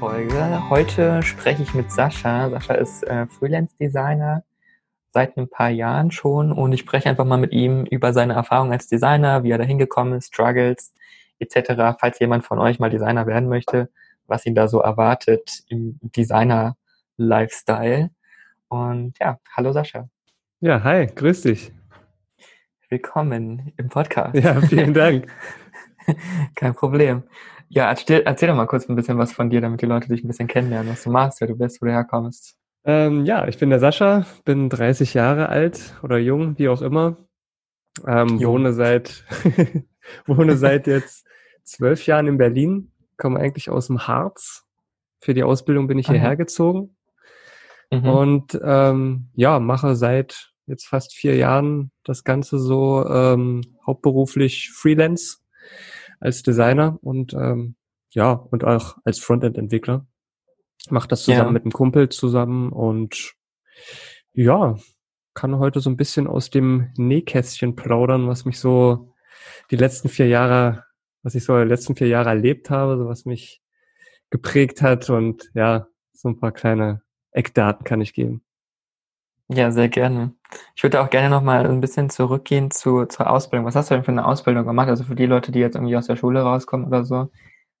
Podcast-Folge. Heute spreche ich mit Sascha. Sascha ist äh, Freelance-Designer seit ein paar Jahren schon und ich spreche einfach mal mit ihm über seine Erfahrungen als Designer, wie er da hingekommen ist, Struggles etc. Falls jemand von euch mal Designer werden möchte, was ihn da so erwartet im Designer-Lifestyle. Und ja, hallo Sascha. Ja, hi, grüß dich. Willkommen im Podcast. Ja, vielen Dank. Kein Problem. Ja, erzähl, erzähl doch mal kurz ein bisschen was von dir, damit die Leute dich ein bisschen kennenlernen, was du machst, wer du bist, wo du herkommst. Ähm, ja, ich bin der Sascha, bin 30 Jahre alt oder jung, wie auch immer. Ähm, wohne seit wohne seit jetzt zwölf Jahren in Berlin, komme eigentlich aus dem Harz. Für die Ausbildung bin ich Aha. hierher gezogen. Mhm. Und ähm, ja, mache seit jetzt fast vier Jahren das Ganze so ähm, hauptberuflich Freelance als Designer und ähm, ja, und auch als Frontend-Entwickler. Mach das zusammen ja. mit einem Kumpel zusammen und ja, kann heute so ein bisschen aus dem Nähkästchen plaudern, was mich so die letzten vier Jahre, was ich so die letzten vier Jahre erlebt habe, so was mich geprägt hat und ja, so ein paar kleine Eckdaten kann ich geben. Ja, sehr gerne. Ich würde auch gerne noch mal ein bisschen zurückgehen zu, zur Ausbildung. Was hast du denn für eine Ausbildung gemacht? Also für die Leute, die jetzt irgendwie aus der Schule rauskommen oder so,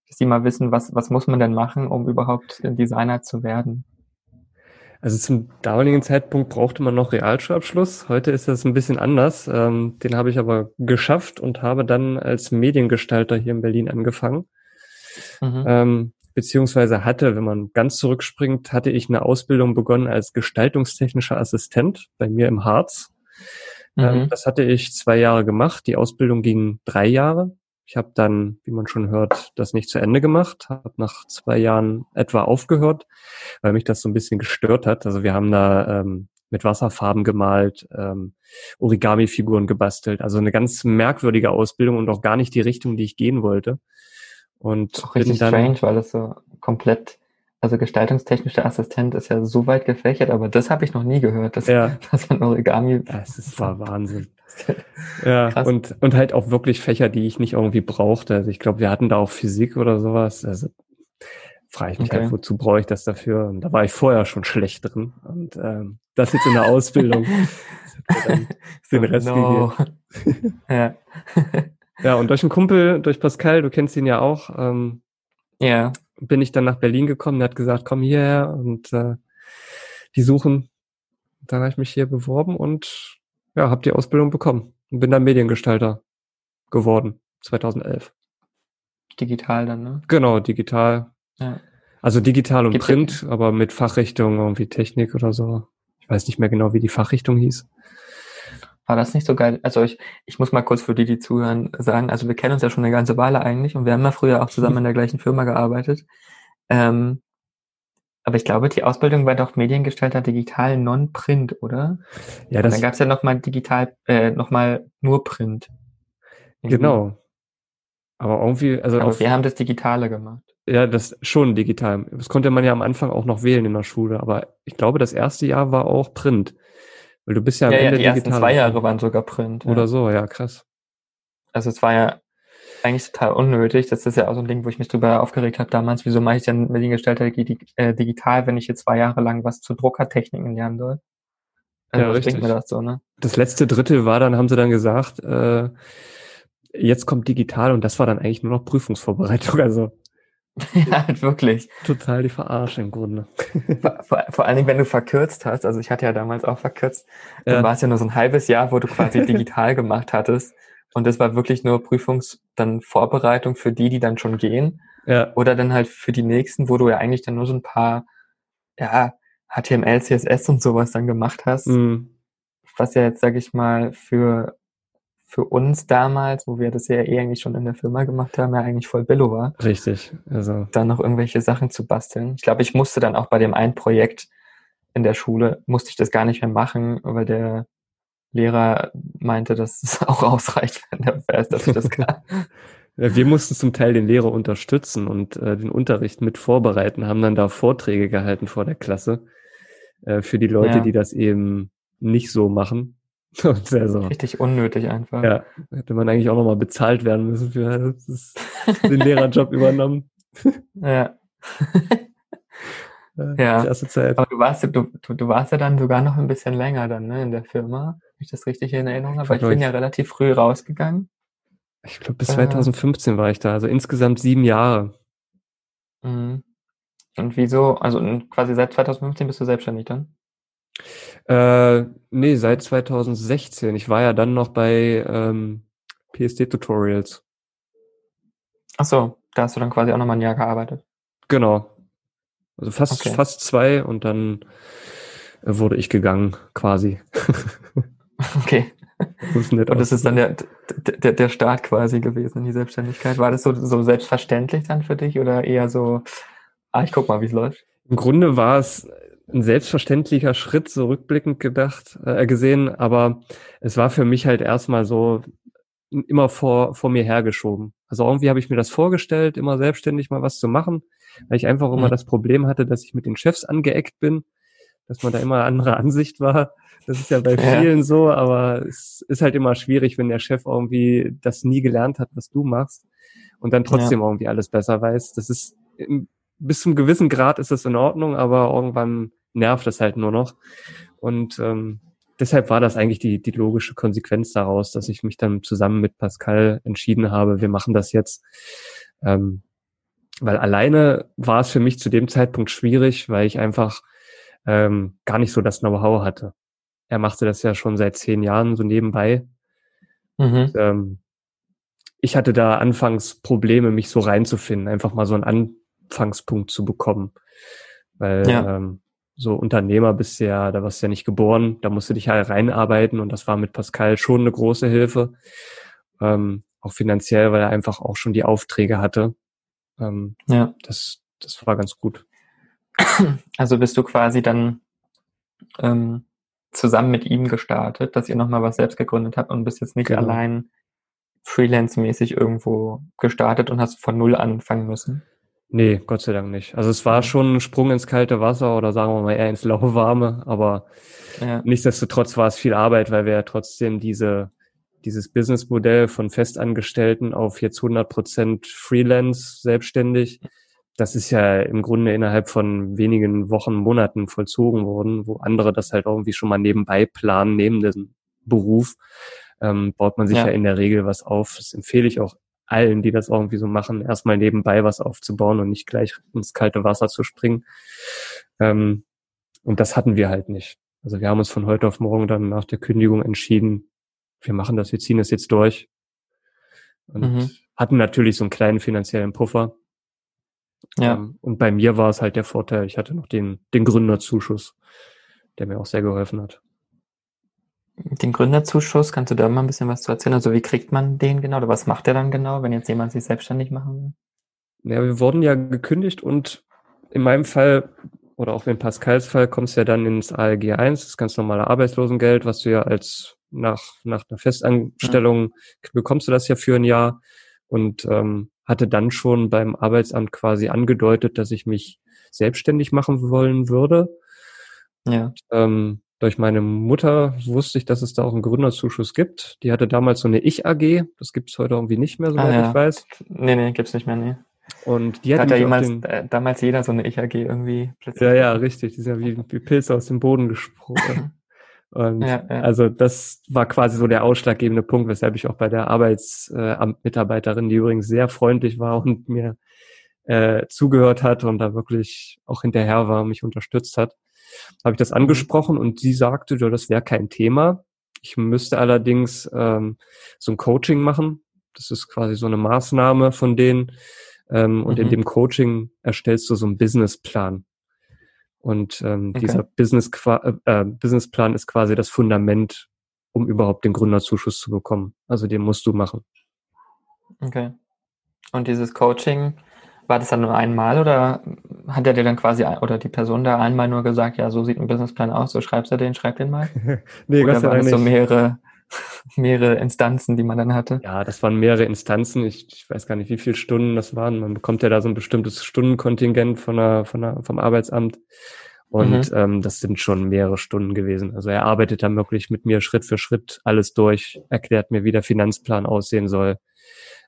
dass die mal wissen, was, was muss man denn machen, um überhaupt Designer zu werden? Also zum damaligen Zeitpunkt brauchte man noch Realschulabschluss. Heute ist das ein bisschen anders. Ähm, den habe ich aber geschafft und habe dann als Mediengestalter hier in Berlin angefangen. Mhm. Beziehungsweise hatte, wenn man ganz zurückspringt, hatte ich eine Ausbildung begonnen als gestaltungstechnischer Assistent bei mir im Harz. Ähm, mhm. Das hatte ich zwei Jahre gemacht. Die Ausbildung ging drei Jahre. Ich habe dann, wie man schon hört, das nicht zu Ende gemacht, habe nach zwei Jahren etwa aufgehört, weil mich das so ein bisschen gestört hat. Also wir haben da ähm, mit Wasserfarben gemalt, ähm, Origami-Figuren gebastelt. Also eine ganz merkwürdige Ausbildung und auch gar nicht die Richtung, die ich gehen wollte. Und auch richtig dann, strange, weil das so komplett, also gestaltungstechnischer Assistent ist ja so weit gefächert, aber das habe ich noch nie gehört, dass, ja. dass ein Origami. Das ist, war Wahnsinn. ja, und, und halt auch wirklich Fächer, die ich nicht irgendwie brauchte. Also ich glaube, wir hatten da auch Physik oder sowas. Also frage ich mich halt, okay. halt, wozu brauche ich das dafür? Und da war ich vorher schon schlecht drin. Und ähm, das jetzt in der Ausbildung. den Rest no. gegeben. ja. Ja, und durch einen Kumpel, durch Pascal, du kennst ihn ja auch, ähm, ja. bin ich dann nach Berlin gekommen. Der hat gesagt, komm hierher und äh, die suchen. Dann habe ich mich hier beworben und ja, habe die Ausbildung bekommen und bin dann Mediengestalter geworden, 2011. Digital dann, ne? Genau, digital. Ja. Also digital und Gibt Print, aber mit Fachrichtung irgendwie Technik oder so. Ich weiß nicht mehr genau, wie die Fachrichtung hieß. War das nicht so geil? Also ich, ich muss mal kurz für die, die zuhören, sagen, also wir kennen uns ja schon eine ganze Weile eigentlich und wir haben ja früher auch zusammen in der gleichen Firma gearbeitet. Ähm, aber ich glaube, die Ausbildung war doch Mediengestalter digital non-print, oder? Ja, das. Und dann gab es ja nochmal digital, äh, nochmal nur Print. Irgendwie. Genau. Aber irgendwie, also. Aber wir haben das Digitale gemacht. Ja, das schon digital. Das konnte man ja am Anfang auch noch wählen in der Schule, aber ich glaube, das erste Jahr war auch Print. Weil du bist ja am ja, Ende ja, die ersten zwei Jahre waren sogar Print. Oder ja. so, ja, krass. Also es war ja eigentlich total unnötig. Das ist ja auch so ein Ding, wo ich mich drüber aufgeregt habe damals. Wieso mache ich denn Mediengestalter äh, digital, wenn ich jetzt zwei Jahre lang was zu Druckertechniken lernen soll? Also ja, richtig. mir das so, ne? Das letzte Drittel war dann, haben sie dann gesagt, äh, jetzt kommt digital und das war dann eigentlich nur noch Prüfungsvorbereitung. Also ja, halt wirklich. Total die Verarsche im Grunde. Vor, vor, vor, allen Dingen, wenn du verkürzt hast, also ich hatte ja damals auch verkürzt, dann ja. war es ja nur so ein halbes Jahr, wo du quasi digital gemacht hattest. Und das war wirklich nur Prüfungs-, dann Vorbereitung für die, die dann schon gehen. Ja. Oder dann halt für die nächsten, wo du ja eigentlich dann nur so ein paar, ja, HTML, CSS und sowas dann gemacht hast. Mhm. Was ja jetzt, sag ich mal, für für uns damals, wo wir das ja eh eigentlich schon in der Firma gemacht haben, ja eigentlich voll Billo war. Richtig. Also. Dann noch irgendwelche Sachen zu basteln. Ich glaube, ich musste dann auch bei dem einen Projekt in der Schule, musste ich das gar nicht mehr machen, weil der Lehrer meinte, dass es auch ausreicht, wenn der weiß, dass ich das kann. Wir mussten zum Teil den Lehrer unterstützen und äh, den Unterricht mit vorbereiten, haben dann da Vorträge gehalten vor der Klasse äh, für die Leute, ja. die das eben nicht so machen. Also, Richtig unnötig einfach. Ja, hätte man eigentlich auch nochmal bezahlt werden müssen für den Lehrerjob übernommen. Ja, ja, erste Zeit. aber du warst, du, du, warst ja dann sogar noch ein bisschen länger dann ne, in der Firma, wenn ich das richtig in Erinnerung habe, weil ich bin ja relativ früh rausgegangen. Ich glaube, bis 2015 äh, war ich da, also insgesamt sieben Jahre. Mhm. Und wieso, also quasi seit 2015 bist du selbstständig dann? Äh, nee, seit 2016. Ich war ja dann noch bei ähm, PSD-Tutorials. Ach so, da hast du dann quasi auch nochmal ein Jahr gearbeitet. Genau. Also fast, okay. fast zwei und dann wurde ich gegangen, quasi. okay. Das und das ist dann der, der, der Start quasi gewesen in die Selbstständigkeit. War das so, so selbstverständlich dann für dich oder eher so, ah, ich guck mal, wie es läuft? Im Grunde war es ein selbstverständlicher Schritt, so rückblickend gedacht, äh, gesehen, aber es war für mich halt erstmal so immer vor, vor mir hergeschoben. Also irgendwie habe ich mir das vorgestellt, immer selbstständig mal was zu machen, weil ich einfach immer mhm. das Problem hatte, dass ich mit den Chefs angeeckt bin, dass man da immer andere Ansicht war. Das ist ja bei vielen ja. so, aber es ist halt immer schwierig, wenn der Chef irgendwie das nie gelernt hat, was du machst und dann trotzdem ja. irgendwie alles besser weiß. Das ist bis zum gewissen Grad ist das in Ordnung, aber irgendwann nervt es halt nur noch. Und ähm, deshalb war das eigentlich die, die logische Konsequenz daraus, dass ich mich dann zusammen mit Pascal entschieden habe, wir machen das jetzt. Ähm, weil alleine war es für mich zu dem Zeitpunkt schwierig, weil ich einfach ähm, gar nicht so das Know-how hatte. Er machte das ja schon seit zehn Jahren so nebenbei. Mhm. Und, ähm, ich hatte da anfangs Probleme, mich so reinzufinden, einfach mal so einen Anfangspunkt zu bekommen. Weil ja. ähm, so Unternehmer bist du ja, da warst du ja nicht geboren, da musst du dich halt reinarbeiten und das war mit Pascal schon eine große Hilfe. Ähm, auch finanziell, weil er einfach auch schon die Aufträge hatte. Ähm, ja. Das, das war ganz gut. Also bist du quasi dann ähm, zusammen mit ihm gestartet, dass ihr nochmal was selbst gegründet habt und bist jetzt nicht genau. allein freelance-mäßig irgendwo gestartet und hast von null anfangen müssen? Nee, Gott sei Dank nicht. Also es war schon ein Sprung ins kalte Wasser oder sagen wir mal eher ins lauwarme, aber ja. nichtsdestotrotz war es viel Arbeit, weil wir ja trotzdem diese, dieses Businessmodell von Festangestellten auf jetzt 100 Prozent Freelance selbstständig, das ist ja im Grunde innerhalb von wenigen Wochen, Monaten vollzogen worden, wo andere das halt irgendwie schon mal nebenbei planen, neben dem Beruf, ähm, baut man sich ja. ja in der Regel was auf. Das empfehle ich auch allen, die das irgendwie so machen, erstmal nebenbei was aufzubauen und nicht gleich ins kalte Wasser zu springen. Ähm, und das hatten wir halt nicht. Also wir haben uns von heute auf morgen dann nach der Kündigung entschieden, wir machen das, wir ziehen das jetzt durch. Und mhm. hatten natürlich so einen kleinen finanziellen Puffer. Ja. Ähm, und bei mir war es halt der Vorteil, ich hatte noch den, den Gründerzuschuss, der mir auch sehr geholfen hat. Den Gründerzuschuss, kannst du da mal ein bisschen was zu erzählen? Also wie kriegt man den genau oder was macht der dann genau, wenn jetzt jemand sich selbstständig machen will? Ja, wir wurden ja gekündigt und in meinem Fall oder auch in Pascals Fall kommst du ja dann ins ALG 1, das ganz normale Arbeitslosengeld, was du ja als nach, nach einer Festanstellung ja. bekommst du das ja für ein Jahr und ähm, hatte dann schon beim Arbeitsamt quasi angedeutet, dass ich mich selbstständig machen wollen würde. Ja. Und, ähm, durch meine Mutter wusste ich, dass es da auch einen Gründerzuschuss gibt. Die hatte damals so eine Ich-AG. Das gibt es heute irgendwie nicht mehr, soweit ah, ja. ich weiß. Nee, nee, gibt's nicht mehr, nee. Und die hat, hat ja jemals, den, äh, damals jeder so eine Ich-AG irgendwie plötzlich. Ja, ja, richtig. Die ist ja wie, wie Pilze aus dem Boden gesprungen. Und ja, ja. also das war quasi so der ausschlaggebende Punkt, weshalb ich auch bei der Arbeitsamtmitarbeiterin, die übrigens sehr freundlich war und mir äh, zugehört hat und da wirklich auch hinterher war, mich unterstützt hat, habe ich das mhm. angesprochen und sie sagte, ja, das wäre kein Thema. Ich müsste allerdings ähm, so ein Coaching machen. Das ist quasi so eine Maßnahme von denen. Ähm, und mhm. in dem Coaching erstellst du so einen Businessplan. Und ähm, okay. dieser Business äh, äh, Businessplan ist quasi das Fundament, um überhaupt den Gründerzuschuss zu bekommen. Also den musst du machen. Okay. Und dieses Coaching, war das dann nur einmal oder hat er dir dann quasi oder die Person da einmal nur gesagt, ja, so sieht ein Businessplan aus, so schreibst du den, schreib den mal? nee, oder waren das so mehrere, mehrere Instanzen, die man dann hatte? Ja, das waren mehrere Instanzen. Ich, ich weiß gar nicht, wie viele Stunden das waren. Man bekommt ja da so ein bestimmtes Stundenkontingent von der, von der, vom Arbeitsamt. Und mhm. ähm, das sind schon mehrere Stunden gewesen. Also er arbeitet dann wirklich mit mir Schritt für Schritt alles durch, erklärt mir, wie der Finanzplan aussehen soll,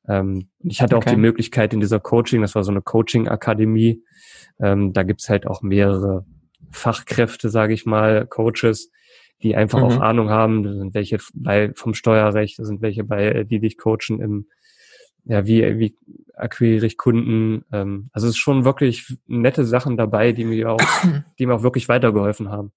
Ähm, ich hatte okay. auch die Möglichkeit in dieser Coaching, das war so eine Coaching-Akademie, ähm, da gibt's halt auch mehrere Fachkräfte, sage ich mal, Coaches, die einfach mhm. auch Ahnung haben. Da sind welche bei vom Steuerrecht, da sind welche bei, die dich coachen im ja, wie, wie akquiriere ich Kunden? Ähm, also es ist schon wirklich nette Sachen dabei, die mir auch, die mir auch wirklich weitergeholfen haben.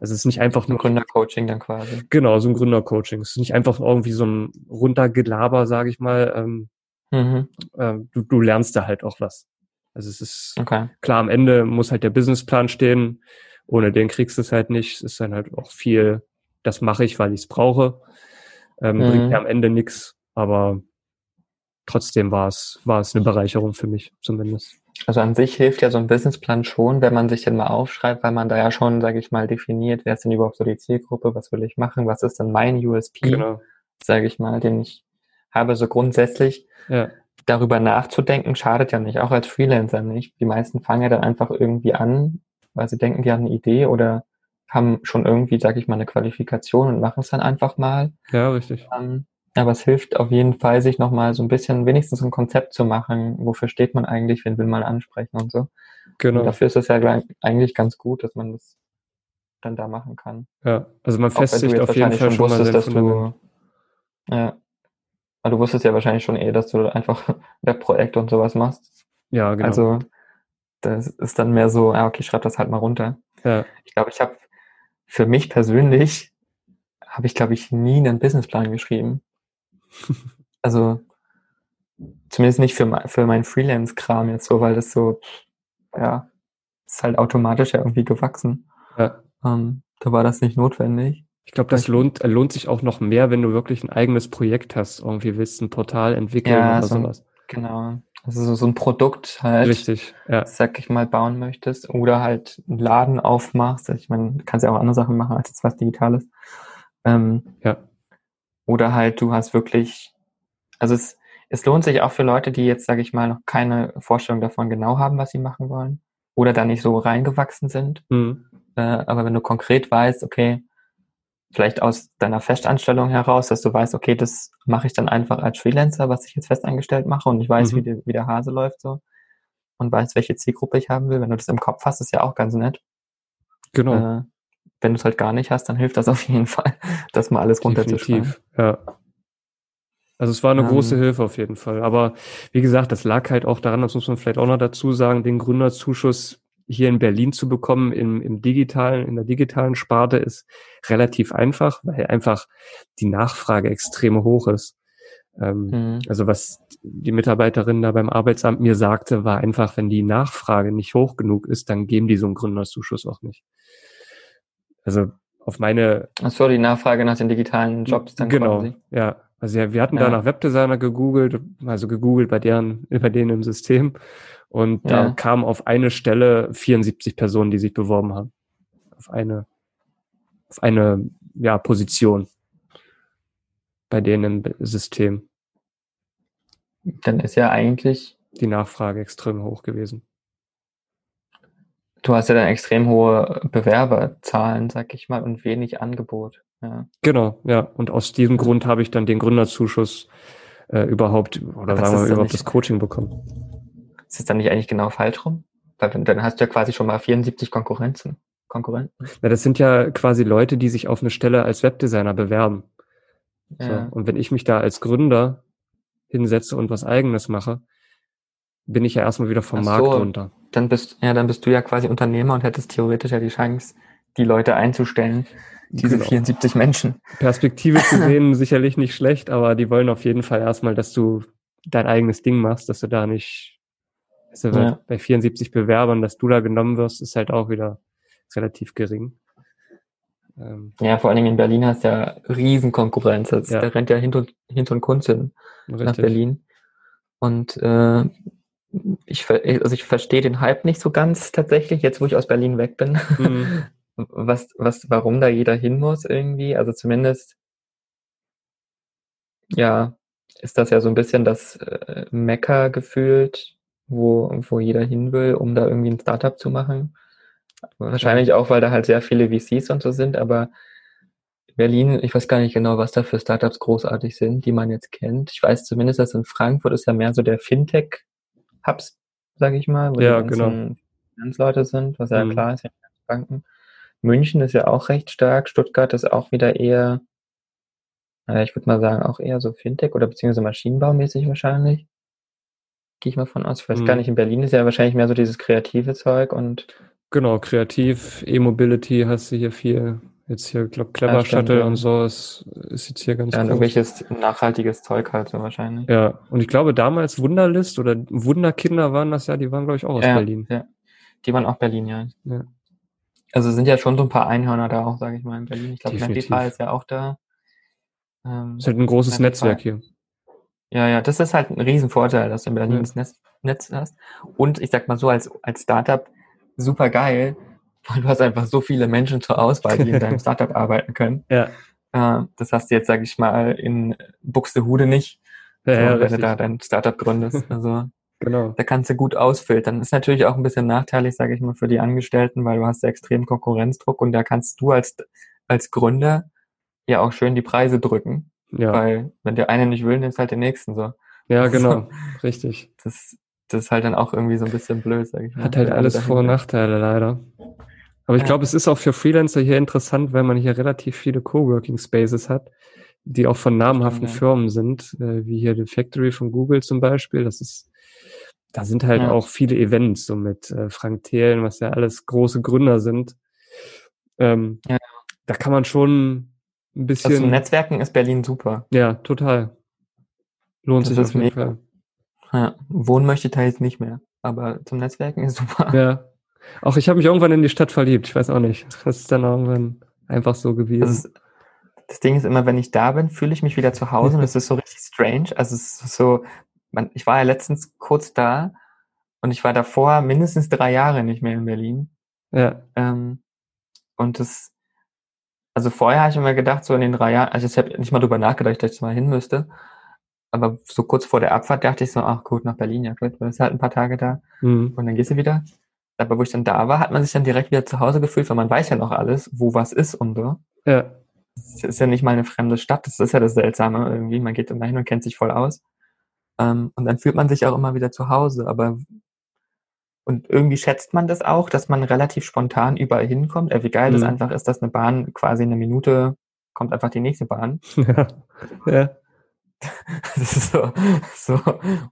Also es ist nicht einfach nur. Ein Gründercoaching dann quasi. Genau, so ein Gründercoaching. Es ist nicht einfach irgendwie so ein runtergelaber, sage ich mal. Ähm, mhm. äh, du, du lernst da halt auch was. Also es ist okay. klar, am Ende muss halt der Businessplan stehen. Ohne den kriegst du es halt nicht. Es ist dann halt auch viel, das mache ich, weil ich es brauche. Ähm, mhm. Bringt mir am Ende nichts. Aber trotzdem war es, war es eine Bereicherung für mich zumindest. Also an sich hilft ja so ein Businessplan schon, wenn man sich den mal aufschreibt, weil man da ja schon, sage ich mal, definiert, wer ist denn überhaupt so die Zielgruppe, was will ich machen, was ist denn mein USP, genau. sage ich mal, den ich habe. So grundsätzlich ja. darüber nachzudenken, schadet ja nicht, auch als Freelancer nicht. Die meisten fangen ja dann einfach irgendwie an, weil sie denken, die haben eine Idee oder haben schon irgendwie, sage ich mal, eine Qualifikation und machen es dann einfach mal. Ja, richtig. Ähm, aber es hilft auf jeden Fall, sich nochmal so ein bisschen wenigstens ein Konzept zu machen, wofür steht man eigentlich, wen will man ansprechen und so. Genau. Und dafür ist es ja eigentlich ganz gut, dass man das dann da machen kann. Ja, also man festigt auf jeden Fall schon, wusstest, dass du, ja, aber du wusstest ja wahrscheinlich schon eh, dass du einfach Webprojekte und sowas machst. Ja, genau. Also das ist dann mehr so, ja, okay, schreib das halt mal runter. Ja. Ich glaube, ich habe für mich persönlich habe ich, glaube ich, nie einen Businessplan geschrieben. Also zumindest nicht für, mein, für meinen Freelance-Kram jetzt so, weil das so, ja, ist halt automatisch ja irgendwie gewachsen. Ja. Ähm, da war das nicht notwendig. Ich glaube, das lohnt, lohnt sich auch noch mehr, wenn du wirklich ein eigenes Projekt hast. Irgendwie willst ein Portal entwickeln ja, oder so, sowas. Genau. Also so, so ein Produkt halt, Richtig, ja. sag ich mal, bauen möchtest oder halt einen Laden aufmachst. Ich meine, du kannst ja auch andere Sachen machen als jetzt was Digitales. Ähm, ja. Oder halt du hast wirklich, also es, es lohnt sich auch für Leute, die jetzt, sage ich mal, noch keine Vorstellung davon genau haben, was sie machen wollen oder da nicht so reingewachsen sind. Mhm. Äh, aber wenn du konkret weißt, okay, vielleicht aus deiner Festanstellung heraus, dass du weißt, okay, das mache ich dann einfach als Freelancer, was ich jetzt festangestellt mache und ich weiß, mhm. wie, die, wie der Hase läuft so und weiß, welche Zielgruppe ich haben will. Wenn du das im Kopf hast, ist ja auch ganz nett. Genau. Äh, wenn du es halt gar nicht hast, dann hilft das auf jeden Fall, das mal alles runterzuschreiben. Ja. Also es war eine um, große Hilfe auf jeden Fall. Aber wie gesagt, das lag halt auch daran, das muss man vielleicht auch noch dazu sagen, den Gründerzuschuss hier in Berlin zu bekommen, im, im digitalen, in der digitalen Sparte ist relativ einfach, weil einfach die Nachfrage extrem hoch ist. Ähm, mhm. Also was die Mitarbeiterin da beim Arbeitsamt mir sagte, war einfach, wenn die Nachfrage nicht hoch genug ist, dann geben die so einen Gründerzuschuss auch nicht. Also auf meine. Ach so, die Nachfrage nach den digitalen Jobs dann Genau, ja. Also ja, wir hatten ja. da nach Webdesigner gegoogelt, also gegoogelt bei deren, bei denen im System. Und ja. da kamen auf eine Stelle 74 Personen, die sich beworben haben. Auf eine, auf eine, ja, Position. Bei denen im System. Dann ist ja eigentlich die Nachfrage extrem hoch gewesen. Du hast ja dann extrem hohe Bewerberzahlen, sag ich mal, und wenig Angebot. Ja. Genau, ja. Und aus diesem Grund habe ich dann den Gründerzuschuss äh, überhaupt, oder Aber sagen wir überhaupt das Coaching bekommen. Ist es dann nicht eigentlich genau falsch rum? Weil dann hast du ja quasi schon mal 74 Konkurrenzen. Konkurrenten. Ja, das sind ja quasi Leute, die sich auf eine Stelle als Webdesigner bewerben. Ja. So. Und wenn ich mich da als Gründer hinsetze und was eigenes mache, bin ich ja erstmal wieder vom Ach Markt so, runter. Dann bist, ja, dann bist du ja quasi Unternehmer und hättest theoretisch ja die Chance, die Leute einzustellen, diese genau. 74 Menschen. Perspektive zu sehen sicherlich nicht schlecht, aber die wollen auf jeden Fall erstmal, dass du dein eigenes Ding machst, dass du da nicht, also ja. bei 74 Bewerbern, dass du da genommen wirst, ist halt auch wieder relativ gering. Ähm, ja, vor allen Dingen in Berlin hast du ja Riesenkonkurrenz. Also ja. Da rennt ja hinter, hinter und Kunst hin nach Berlin. Und äh, ich, also ich verstehe den Hype nicht so ganz tatsächlich, jetzt wo ich aus Berlin weg bin. Mhm. Was, was, warum da jeder hin muss irgendwie. Also zumindest, ja, ist das ja so ein bisschen das äh, Mekka gefühlt, wo, wo jeder hin will, um da irgendwie ein Startup zu machen. Wahrscheinlich auch, weil da halt sehr viele VCs und so sind, aber Berlin, ich weiß gar nicht genau, was da für Startups großartig sind, die man jetzt kennt. Ich weiß zumindest, dass in Frankfurt ist ja mehr so der Fintech-Hubs, sage ich mal, wo Ja, die genau. ganzen Finanzleute sind, was ja Mhm. klar ist, ja, Banken. München ist ja auch recht stark, Stuttgart ist auch wieder eher, äh, ich würde mal sagen, auch eher so Fintech oder beziehungsweise Maschinenbaumäßig wahrscheinlich. Gehe ich mal von aus. Ich weiß gar Mhm. nicht, in Berlin ist ja wahrscheinlich mehr so dieses kreative Zeug und Genau, kreativ, E-Mobility hast du hier viel. Jetzt hier, glaub, Clever Ja, stimmt, Shuttle ja. und so ist, ist jetzt hier ganz ja, groß. irgendwelches nachhaltiges Zeug halt so wahrscheinlich. Ja, und ich glaube damals Wunderlist oder Wunderkinder waren das ja, die waren, glaube ich, auch aus Ja, Berlin. ja. Die waren auch Berlin, ja. Ja. Also sind ja schon so ein paar Einhörner da auch, sage ich mal, in Berlin. Ich glaube. Netlify ist ja auch da. Ähm, Ist halt ein großes Netlify. Netzwerk hier. Ja, ja, das ist halt ein Riesenvorteil, dass du in Berlin das Netz, Netz hast. Und ich sag mal so, als, als Startup super geil, weil du hast einfach so viele Menschen zur Auswahl, die in deinem Startup arbeiten können. Ja, Äh, das hast du jetzt, sag ich mal, in Buxtehude nicht, ja, so, ja wenn du da dein Startup gründest. Also Genau. da kannst du gut ausfiltern. Ist natürlich auch ein bisschen nachteilig, sage ich mal, für die Angestellten, weil du hast ja extremen Konkurrenzdruck und da kannst du als, als Gründer ja auch schön die Preise drücken, Ja, weil wenn der eine nicht will, nimmst halt den nächsten so. ja, genau. Richtig. Das, das ist halt dann auch irgendwie so ein bisschen blöd, sag ich mal. Hat halt alles Vor- und. Nachteile leider. Aber ich glaube, es ist auch für Freelancer hier interessant, weil man hier relativ viele Coworking Spaces hat, die auch von namhaften ja. Firmen sind, äh, wie hier die Factory von Google zum Beispiel. Das ist, da sind halt Ja. auch viele Events, so mit äh, Frank Thelen, was ja alles große Gründer sind. Ähm, Ja. Da kann man schon ein Also bisschen, zum Netzwerken ist Berlin super. ja, total. Lohnt Das sich auf jeden mega. Fall. Ja, wohnen möchte ich da jetzt nicht mehr. Aber zum Netzwerken ist super. Ja. Auch ich habe mich irgendwann in die Stadt verliebt. Ich weiß auch nicht. Das ist dann irgendwann einfach so gewesen. Das, ist, das Ding ist immer, wenn ich da bin, fühle ich mich wieder zu Hause und es ist so richtig strange. Also es ist so, man, ich war ja letztens kurz da und ich war davor mindestens drei Jahre nicht mehr in Berlin. ja, Ähm, und das, also vorher habe ich immer gedacht, so in den drei Jahren, also ich habe nicht mal drüber nachgedacht, dass ich mal hin müsste. Aber so kurz vor der Abfahrt dachte ich so, ach gut, nach Berlin, ja gut, du bist halt ein paar Tage da hm. und dann gehst du wieder. Aber wo ich dann da war, hat man sich dann direkt wieder zu Hause gefühlt, weil man weiß ja noch alles, wo was ist und so. ja, Es ist ja nicht mal eine fremde Stadt, das ist ja das Seltsame irgendwie. Man geht immer hin und kennt sich voll aus. Ähm, und dann fühlt man sich auch immer wieder zu Hause. Aber und irgendwie schätzt man das auch, dass man relativ spontan überall hinkommt. Äh, wie geil das Mhm. einfach ist, dass eine Bahn quasi in einer Minute kommt einfach die nächste Bahn. ja, ja, Das ist so, so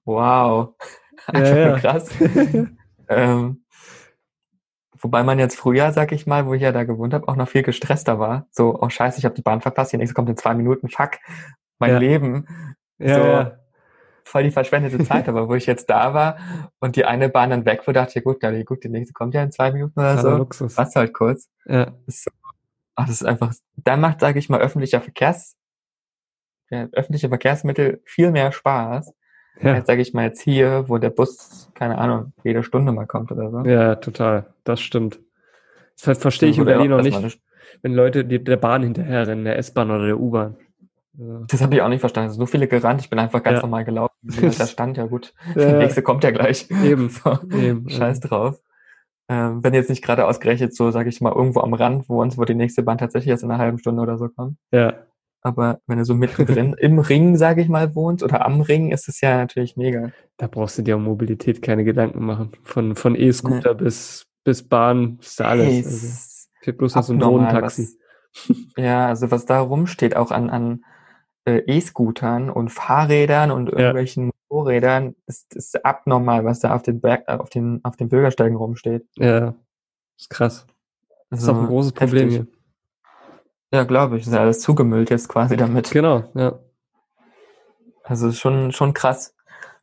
wow. Ja, Einfach nur ja. krass. Ähm, wobei man jetzt früher, sag ich mal, wo ich ja da gewohnt habe, auch noch viel gestresster war. So, oh scheiße, ich habe die Bahn verpasst, die nächste kommt in zwei Minuten, fuck, mein Ja. Leben, ja, So. ja. voll die verschwendete Zeit. Aber wo ich jetzt da war und die eine Bahn dann weg war, dachte ich, gut, ja, gut, die nächste kommt ja in zwei Minuten oder so. Luxus. Was halt kurz. Ja, so, ach, das ist einfach, da macht, sage ich mal, öffentlicher Verkehrs, ja, öffentliche Verkehrsmittel viel mehr Spaß. Ja, Jetzt sage ich mal jetzt hier, wo der Bus, keine Ahnung, jede Stunde mal kommt oder so. ja, total. Das stimmt. Das ver- verstehe ich in Berlin noch nicht, wenn Leute die, der Bahn hinterherrennen, der S-Bahn oder der U-Bahn. Das habe ich auch nicht verstanden. So viele gerannt, ich bin einfach ganz Ja. normal gelaufen. Da stand ja gut. Ja, Der nächste kommt ja gleich. Eben, So, eben. Scheiß drauf. Ähm, wenn jetzt nicht gerade ausgerechnet so, sage ich mal, irgendwo am Rand wo uns, wo die nächste Bahn tatsächlich erst in einer halben Stunde oder so kommt. Ja, Aber wenn du so mittendrin im Ring, sage ich mal, wohnst oder am Ring, ist es ja natürlich mega. da brauchst du dir um Mobilität keine Gedanken machen. Von, von E-Scooter bis, bis Bahn, ist da alles. Hey, Also, fehlt bloß noch so ein Drohnentaxi. Ja, also was da rumsteht, auch an, an äh, E-Scootern und Fahrrädern und irgendwelchen Motorrädern, ist, ist abnormal, was da auf den Berg, auf den, auf den Bürgersteigen rumsteht. Ja, ist krass. Das ist Also, auch ein großes Problem heftig. hier. Ja, glaube ich. Ist ja alles zugemüllt jetzt quasi damit. Genau, ja. Also schon, schon krass.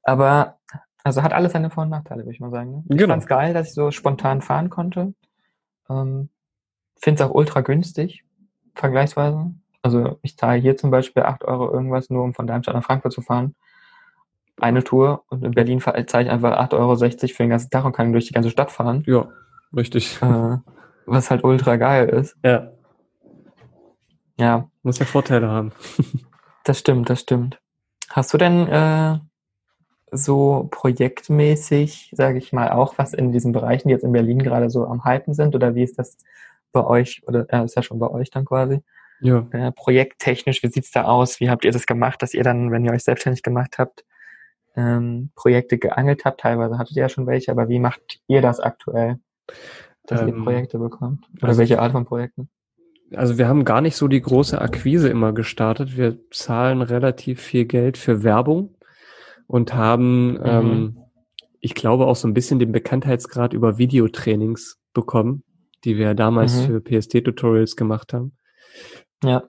Aber, also hat alles seine Vor- und Nachteile, würde ich mal sagen. ne? Ich Genau. fand's geil, dass ich so spontan fahren konnte. Ähm, Finde es auch ultra günstig, vergleichsweise. Also ich zahle hier zum Beispiel 8 Euro irgendwas, nur um von Darmstadt nach Frankfurt zu fahren. Eine Tour und in Berlin zahle ich einfach 8,60 Euro für den ganzen Tag und kann durch die ganze Stadt fahren. Ja, richtig. Äh, was halt ultra geil ist. Ja, Ja, muss ja Vorteile haben. Das stimmt, das stimmt. Hast du denn äh, so projektmäßig, sage ich mal, auch was in diesen Bereichen, die jetzt in Berlin gerade so am Hypen sind? Oder wie ist das bei euch? Oder äh, ist ja schon bei euch dann quasi? Ja. Äh, projekttechnisch, wie sieht's da aus? Wie habt ihr das gemacht, dass ihr dann, wenn ihr euch selbstständig gemacht habt, ähm, Projekte geangelt habt? Teilweise hattet ihr ja schon welche, aber wie macht ihr das aktuell, dass ähm, ihr Projekte bekommt? Oder also welche Art von Projekten? Also wir haben gar nicht so die große Akquise immer gestartet. Wir zahlen relativ viel Geld für Werbung und haben, mhm. ähm, ich glaube, auch so ein bisschen den Bekanntheitsgrad über Videotrainings bekommen, die wir damals mhm. für PSD-Tutorials gemacht haben. Ja.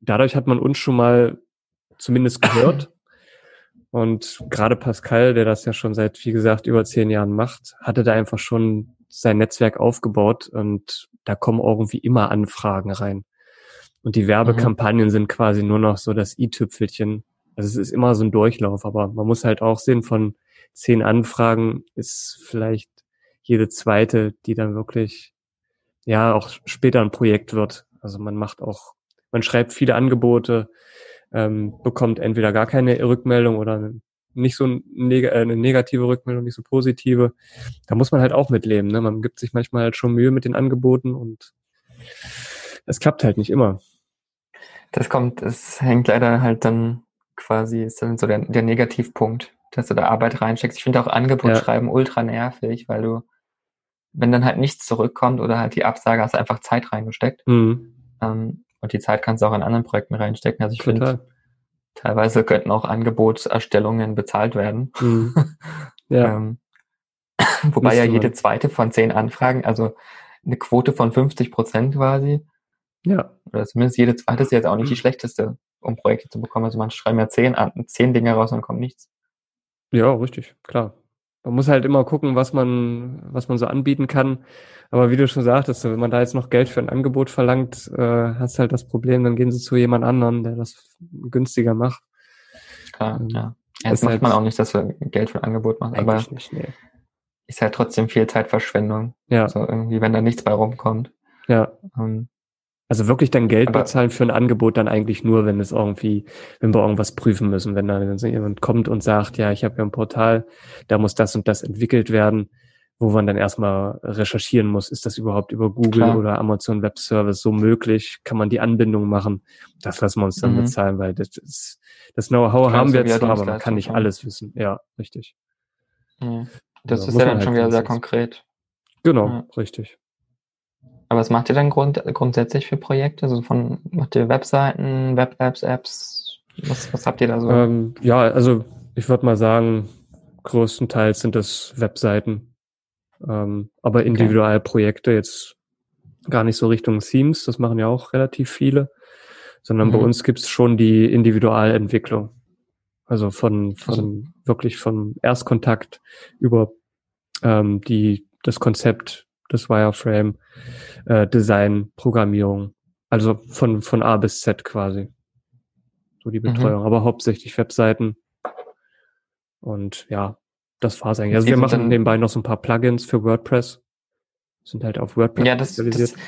Dadurch hat man uns schon mal zumindest gehört. Und gerade Pascal, der das ja schon seit, wie gesagt, über zehn Jahren macht, hatte da einfach schon sein Netzwerk aufgebaut und da kommen irgendwie immer Anfragen rein. Und die Werbekampagnen mhm. sind quasi nur noch so das i-Tüpfelchen. Also es ist immer so ein Durchlauf, aber man muss halt auch sehen, von zehn Anfragen ist vielleicht jede zweite, die dann wirklich, ja, auch später ein Projekt wird. Also man macht auch man schreibt viele Angebote, ähm, bekommt entweder gar keine Rückmeldung oder nicht so äh, eine negative Rückmeldung, nicht so positive. Da muss man halt auch mitleben. Ne? Man gibt sich manchmal halt schon Mühe mit den Angeboten und es klappt halt nicht immer. Das kommt, es hängt leider halt dann quasi, ist dann so der, der Negativpunkt, dass du da Arbeit reinsteckst. Ich finde auch Angebot ja. schreiben ultra nervig, weil du, wenn dann halt nichts zurückkommt oder halt die Absage hast einfach Zeit reingesteckt. Mhm. Ähm, und die Zeit kannst du auch in anderen Projekten reinstecken. Also ich finde, teilweise könnten auch Angebotserstellungen bezahlt werden. Mhm. Ja. ähm, wobei ja jede zweite von zehn Anfragen, also eine Quote von 50 Prozent quasi. Ja. Oder zumindest jede zweite ist jetzt auch nicht die schlechteste, um Projekte zu bekommen. Also man schreibt ja zehn, zehn Dinge raus und kommt nichts. Ja, richtig, klar. Man muss halt immer gucken, was man, was man so anbieten kann. Aber wie du schon sagtest, wenn man da jetzt noch Geld für ein Angebot verlangt, äh, hast halt das Problem, dann gehen sie zu jemand anderen, der das günstiger macht. Klar, ähm, ja. das macht halt man auch nicht, dass wir Geld für ein Angebot machen, aber nicht, nee. ist halt trotzdem viel Zeitverschwendung. Ja. So irgendwie, wenn da nichts bei rumkommt. Ja. Ähm, also wirklich dann Geld aber, bezahlen für ein Angebot dann eigentlich nur, wenn es irgendwie, wenn wir irgendwas prüfen müssen, wenn dann jemand kommt und sagt, ja, ich habe ja ein Portal, da muss das und das entwickelt werden, wo man dann erstmal recherchieren muss, ist das überhaupt über Google klar. oder Amazon Web Service so möglich? Kann man die Anbindung machen? Das lassen wir uns dann mhm. bezahlen, weil das ist, das Know-how haben wir zwar, aber man kann nicht alles wissen. Ja, richtig. Mhm. Das also, ist ja dann halt schon wieder sehr konkret. Genau, ja. richtig. Aber was macht ihr dann grund grundsätzlich für Projekte? Also von, macht ihr Webseiten, Web-Apps, Apps? Was, was habt ihr da so? Ähm, ja, also ich würde mal sagen, größtenteils sind das Webseiten. Ähm, aber Individualprojekte jetzt gar nicht so Richtung Themes, das machen ja auch relativ viele, sondern mhm. bei uns gibt's schon die Individualentwicklung. Also von, von also. wirklich von Erstkontakt über ähm, die, das Konzept das Wireframe, äh, Design, Programmierung. Also von, von A bis Z quasi. So die mhm. Betreuung, mhm. aber hauptsächlich Webseiten. Und ja, das war's eigentlich. Also wir machen nebenbei noch so ein paar Plugins für WordPress. Sind halt auf WordPress ja, das, spezialisiert. Das,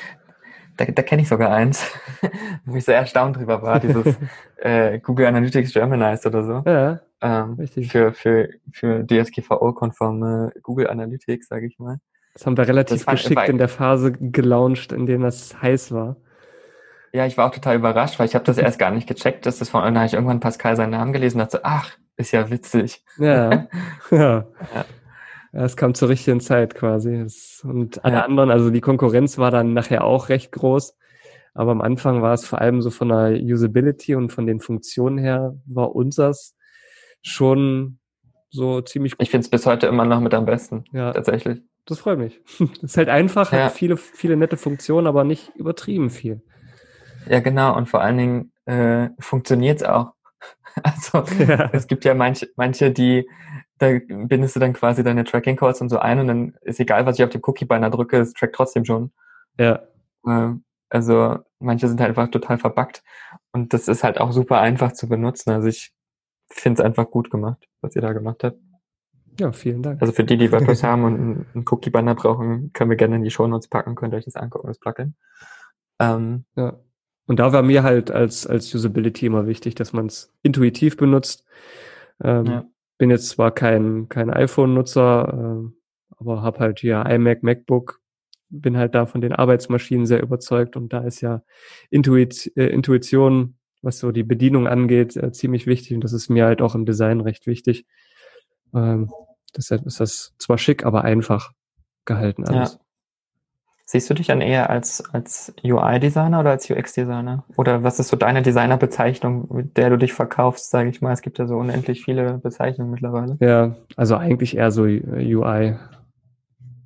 da, da kenne ich sogar eins, wo ich so erstaunt drüber war, dieses äh, Google Analytics Germanized oder so. Ja, ähm, richtig. Für, für, für DSGVO-konforme Google Analytics, sage ich mal. Das haben wir relativ geschickt in der Phase gelauncht, in der das heiß war. Ja, ich war auch total überrascht, weil ich habe das erst gar nicht gecheckt, dass das von, dann habe ich irgendwann Pascal seinen Namen gelesen und dachte so, ach, ist ja witzig. Ja, ja. ja. Es kam zur richtigen Zeit quasi. Und alle ja. anderen, also die Konkurrenz war dann nachher auch recht groß. Aber am Anfang war es vor allem so von der Usability und von den Funktionen her war unseres schon so ziemlich gut. Ich finde es bis heute immer noch mit am besten. Ja. Tatsächlich. Das freut mich. Das ist halt einfach, ja. hat viele, viele nette Funktionen, aber nicht übertrieben viel. Ja, genau. Und vor allen Dingen äh, funktioniert es auch. Also ja. es gibt ja manche, manche, die, da bindest du dann quasi deine Tracking-Codes und so ein und dann ist egal, was ich auf dem Cookie-Banner drücke, es trackt trotzdem schon. Ja. Ähm, also manche sind halt einfach total verbuggt und das ist halt auch super einfach zu benutzen. Also ich finde es einfach gut gemacht, was ihr da gemacht habt. Ja, vielen Dank. Also für die, die WordPress haben und einen Cookie-Banner brauchen, können wir gerne in die Show Notes packen, könnt ihr euch das angucken, das Plugin. Ähm, ja. Und da war mir halt als, als Usability immer wichtig, dass man es intuitiv benutzt. Ähm, ja. Bin jetzt zwar kein, kein iPhone-Nutzer, äh, aber habe halt hier iMac, MacBook, bin halt da von den Arbeitsmaschinen sehr überzeugt und da ist ja Intuit, äh, Intuition, was so die Bedienung angeht, äh, ziemlich wichtig und das ist mir halt auch im Design recht wichtig. Ähm, deshalb ist das zwar schick, aber einfach gehalten alles. Ja. Siehst du dich dann eher als, als UI-Designer oder als UX-Designer? Oder was ist so deine Designerbezeichnung, mit der du dich verkaufst, sage ich mal? Es gibt ja so unendlich viele Bezeichnungen mittlerweile. Ja, also eigentlich eher so UI,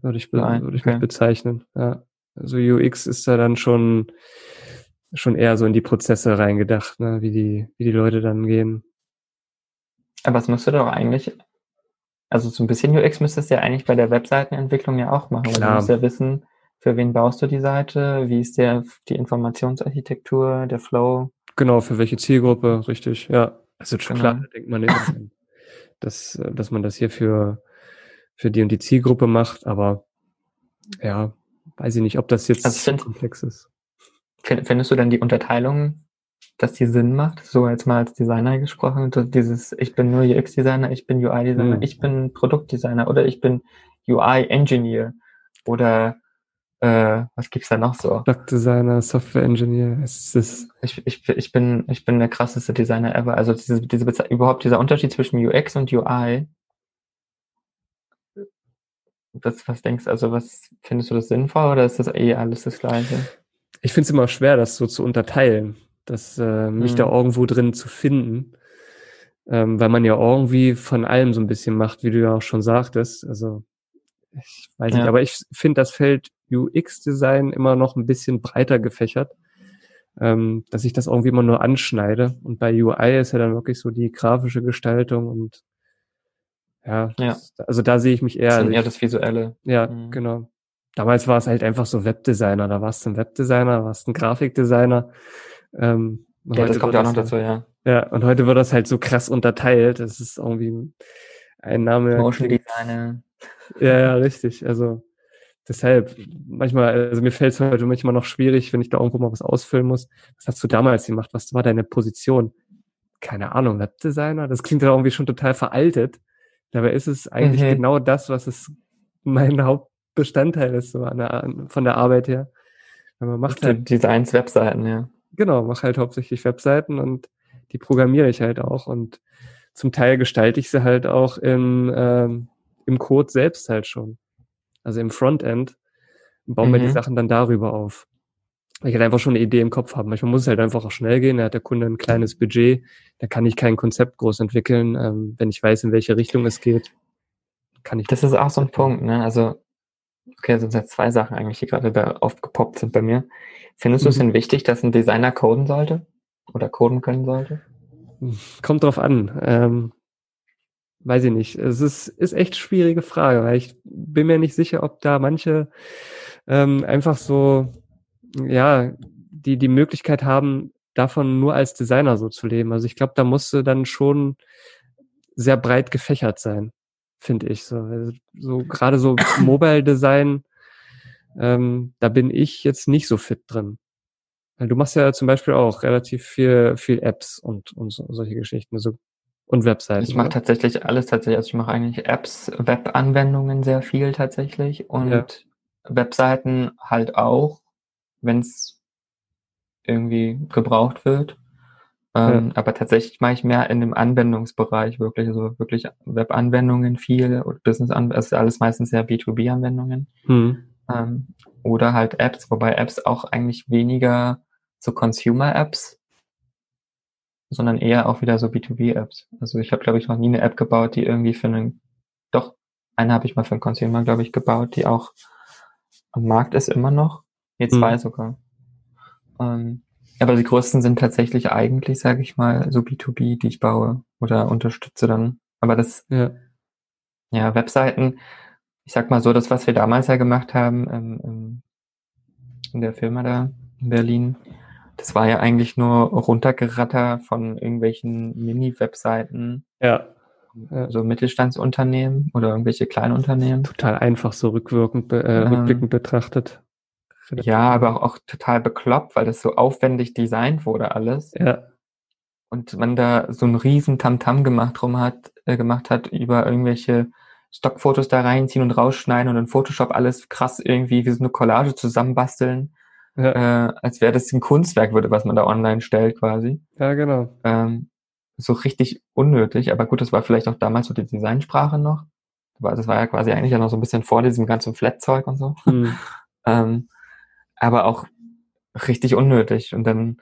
würde ich, UI, würde ich okay. mich bezeichnen. Ja. Also UX ist da dann schon, schon eher so in die Prozesse reingedacht, ne? wie, die, wie die Leute dann gehen. Aber es müsste doch eigentlich, also so ein bisschen UX müsstest du ja eigentlich bei der Webseitenentwicklung ja auch machen. Klar. Weil du musst ja wissen, für wen baust du die Seite? Wie ist der, die Informationsarchitektur, der Flow? Genau, für welche Zielgruppe, richtig, ja. Also genau. klar, denkt man nicht, dass, dass man das hier für, für die und die Zielgruppe macht, aber ja, weiß ich nicht, ob das jetzt also find, komplex ist. Findest du denn die Unterteilung, dass die Sinn macht? So jetzt mal als Designer gesprochen, dieses, ich bin nur UX-Designer, ich bin UI-Designer, hm. ich bin Produktdesigner oder ich bin UI-Engineer oder äh, was gibt's da noch so? Product Designer, Software Engineer, ist das? Ich, ich, ich bin, ich bin der krasseste Designer ever. Also diese, diese überhaupt dieser Unterschied zwischen UX und UI. Was, was denkst du, also was findest du das sinnvoll oder ist das eh alles das Gleiche? Ich finde es immer schwer, das so zu unterteilen, das äh, mich hm. da irgendwo drin zu finden. Ähm, weil man ja irgendwie von allem so ein bisschen macht, wie du ja auch schon sagtest. Also ich weiß ja. nicht, aber ich finde das Feld UX-Design immer noch ein bisschen breiter gefächert, ähm, dass ich das irgendwie immer nur anschneide. Und bei UI ist ja dann wirklich so die grafische Gestaltung und ja, ja. Das, also da sehe ich mich eher. Das eher das Visuelle. Ja, mhm. genau. Damals war es halt einfach so Webdesigner. Da warst du ein Webdesigner, warst ein Grafikdesigner. Ähm, ja, das kommt ja auch noch dazu, ja. Ja, und heute wird das halt so krass unterteilt. Das ist irgendwie ein Name. Motion Designer. Ja, ja, richtig. Also deshalb, manchmal, also mir fällt es heute manchmal noch schwierig, wenn ich da irgendwo mal was ausfüllen muss. Was hast du damals gemacht? Was war deine Position? Keine Ahnung, Webdesigner? Das klingt ja irgendwie schon total veraltet. Dabei ist es eigentlich mhm. genau das, was es mein Hauptbestandteil ist, so an der, von der Arbeit her. man macht halt Designs, Webseiten, ja. Genau, mache halt hauptsächlich Webseiten und die programmiere ich halt auch und zum Teil gestalte ich sie halt auch im, ähm, im Code selbst halt schon also im Frontend, bauen mhm. wir die mhm. Sachen dann darüber auf. Weil ich halt einfach schon eine Idee im Kopf habe. Manchmal muss es halt einfach auch schnell gehen. Da hat der Kunde ein kleines Budget. Da kann ich kein Konzept groß entwickeln. Ähm, wenn ich weiß, in welche Richtung es geht, kann ich. Das ist auch so ein Punkt, ne? Also, okay, das sind zwei Sachen eigentlich, die gerade da aufgepoppt sind bei mir. Findest du es mhm. denn wichtig, dass ein Designer coden sollte? Oder coden können sollte? Kommt drauf an. Ähm, weiß ich nicht. Es ist, ist echt schwierige Frage, weil ich bin mir nicht sicher, ob da manche ähm, einfach so, ja, die die Möglichkeit haben, davon nur als Designer so zu leben. Also ich glaube, da musste dann schon sehr breit gefächert sein, finde ich. So, also so gerade so Mobile Design, ähm, da bin ich jetzt nicht so fit drin. Du machst ja zum Beispiel auch relativ viel, viel Apps und, und so, solche Geschichten. So und Webseiten. Ich mache tatsächlich alles tatsächlich. Also ich mache eigentlich Apps, Webanwendungen sehr viel tatsächlich und ja. Webseiten halt auch, wenn es irgendwie gebraucht wird. Ähm, ja. Aber tatsächlich mache ich mehr in dem Anwendungsbereich wirklich, also wirklich Webanwendungen viel und Business an, also alles meistens ja B2B-Anwendungen. Hm. Ähm, oder halt Apps, wobei Apps auch eigentlich weniger so Consumer-Apps sondern eher auch wieder so B2B-Apps. Also ich habe, glaube ich, noch nie eine App gebaut, die irgendwie für einen, doch, eine habe ich mal für einen Consumer, glaube ich, gebaut, die auch am Markt ist immer noch. Nee, zwei mhm. sogar. Ähm, aber die größten sind tatsächlich eigentlich, sage ich mal, so B2B, die ich baue oder unterstütze dann. Aber das, ja, ja Webseiten, ich sag mal so, das, was wir damals ja gemacht haben ähm, in der Firma da in Berlin, das war ja eigentlich nur runtergeratter von irgendwelchen Mini-Webseiten. Ja. So Mittelstandsunternehmen oder irgendwelche Kleinunternehmen. Total einfach so rückwirkend, äh, ähm, rückblickend betrachtet. Ja, aber auch, total bekloppt, weil das so aufwendig designt wurde alles. Ja. Und man da so einen riesen Tamtam gemacht drum hat, äh, gemacht hat über irgendwelche Stockfotos da reinziehen und rausschneiden und in Photoshop alles krass irgendwie wie so eine Collage zusammenbasteln. Ja. Äh, als wäre das ein Kunstwerk, würde, was man da online stellt, quasi. Ja, genau. Ähm, so richtig unnötig, aber gut, das war vielleicht auch damals so die Designsprache noch. Das war ja quasi eigentlich ja noch so ein bisschen vor diesem ganzen Flat-Zeug und so. Mhm. ähm, aber auch richtig unnötig. Und dann,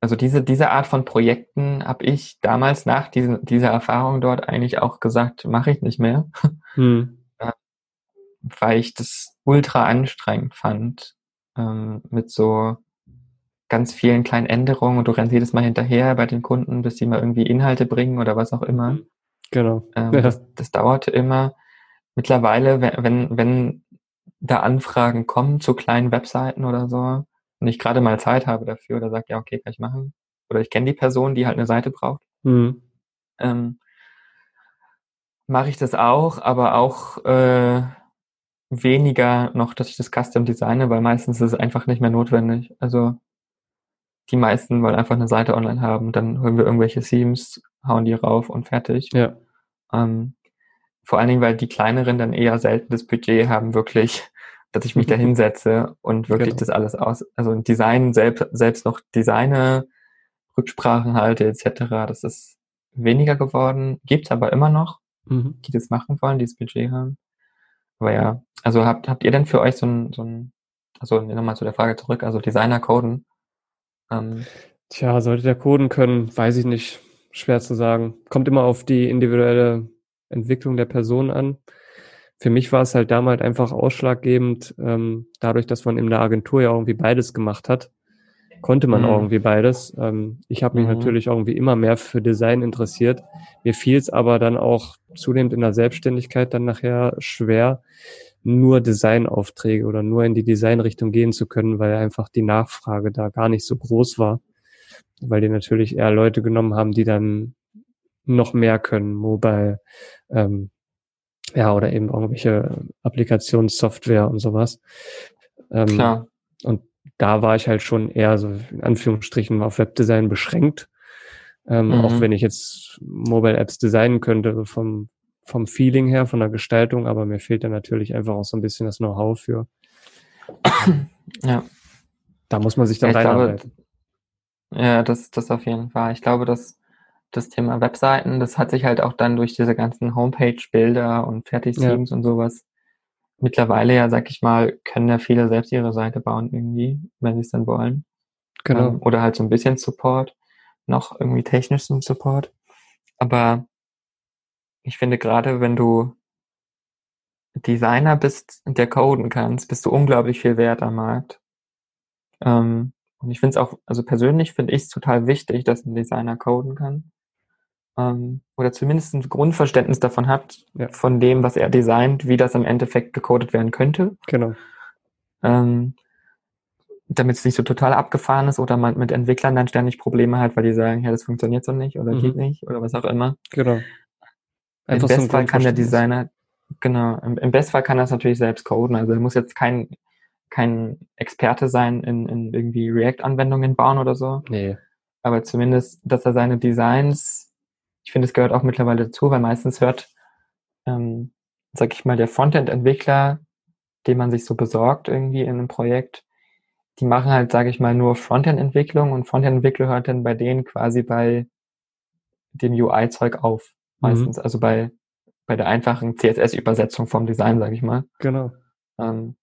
also diese, diese Art von Projekten habe ich damals nach diesen, dieser Erfahrung dort eigentlich auch gesagt, mache ich nicht mehr. Mhm. weil ich das ultra anstrengend fand, ähm, mit so ganz vielen kleinen Änderungen und du rennst jedes Mal hinterher bei den Kunden, bis sie mal irgendwie Inhalte bringen oder was auch immer. Genau. Ähm, ja. das, das dauerte immer. Mittlerweile, wenn, wenn da Anfragen kommen zu kleinen Webseiten oder so und ich gerade mal Zeit habe dafür oder sage, ja, okay, kann ich machen. Oder ich kenne die Person, die halt eine Seite braucht. Mhm. Ähm, mache ich das auch, aber auch äh, weniger noch, dass ich das Custom designe, weil meistens ist es einfach nicht mehr notwendig. Also die meisten wollen einfach eine Seite online haben, dann holen wir irgendwelche Themes, hauen die rauf und fertig. Ja. Ähm, vor allen Dingen, weil die kleineren dann eher selten das Budget haben, wirklich, dass ich mich da hinsetze und wirklich genau. das alles aus, also Design selbst, selbst noch Designer, Rücksprachen halte, etc. Das ist weniger geworden, gibt's aber immer noch, mhm. die das machen wollen, die das Budget haben. Aber ja, also habt, habt ihr denn für euch so ein, so ein also nochmal zu der Frage zurück, also Designer coden, ähm, Tja, sollte der coden können, weiß ich nicht. Schwer zu sagen. Kommt immer auf die individuelle Entwicklung der Person an. Für mich war es halt damals einfach ausschlaggebend, ähm, dadurch, dass man in der Agentur ja irgendwie beides gemacht hat, konnte man mhm. irgendwie beides. Ähm, ich habe mich mhm. natürlich irgendwie immer mehr für Design interessiert. Mir fiel es aber dann auch zunehmend in der Selbstständigkeit dann nachher schwer, nur Designaufträge oder nur in die Designrichtung gehen zu können, weil einfach die Nachfrage da gar nicht so groß war. Weil die natürlich eher Leute genommen haben, die dann noch mehr können, Mobile, ähm, ja, oder eben irgendwelche Applikationssoftware und sowas. Ähm, Klar. Und da war ich halt schon eher so in Anführungsstrichen auf Webdesign beschränkt. Ähm, mhm. Auch wenn ich jetzt Mobile Apps designen könnte vom, vom Feeling her, von der Gestaltung, aber mir fehlt da natürlich einfach auch so ein bisschen das Know-how für. Ja. Da muss man sich dann ja, reinarbeiten. Glaube, ja, das, das auf jeden Fall. Ich glaube, dass das Thema Webseiten, das hat sich halt auch dann durch diese ganzen Homepage-Bilder und Fertig-Themes ja. und sowas mittlerweile ja, sag ich mal, können ja viele selbst ihre Seite bauen irgendwie, wenn sie es dann wollen. Genau. Ähm, oder halt so ein bisschen Support, noch irgendwie technischen Support. Aber ich finde gerade, wenn du Designer bist, der coden kannst, bist du unglaublich viel wert am Markt. Ähm, und ich finde es auch, also persönlich finde ich es total wichtig, dass ein Designer coden kann. Ähm, oder zumindest ein Grundverständnis davon hat, ja. von dem, was er designt, wie das im Endeffekt gecodet werden könnte. Genau. Ähm, damit es nicht so total abgefahren ist oder man mit Entwicklern dann ständig Probleme hat, weil die sagen, ja, das funktioniert so nicht oder mhm. geht nicht oder was auch immer. Genau. Einfach Im Bestfall kann der Designer, genau, im, im Bestfall kann er es natürlich selbst coden. Also er muss jetzt kein, kein Experte sein in, in irgendwie React-Anwendungen bauen oder so. Nee. Aber zumindest, dass er seine Designs, ich finde, es gehört auch mittlerweile dazu, weil meistens hört, ähm, sag ich mal, der Frontend-Entwickler, den man sich so besorgt irgendwie in einem Projekt, die machen halt, sage ich mal, nur Frontend-Entwicklung und Frontend-Entwickler hört dann bei denen quasi bei dem UI-Zeug auf meistens. Mhm. Also bei, bei der einfachen CSS-Übersetzung vom Design, sage ich mal. Genau. Ähm,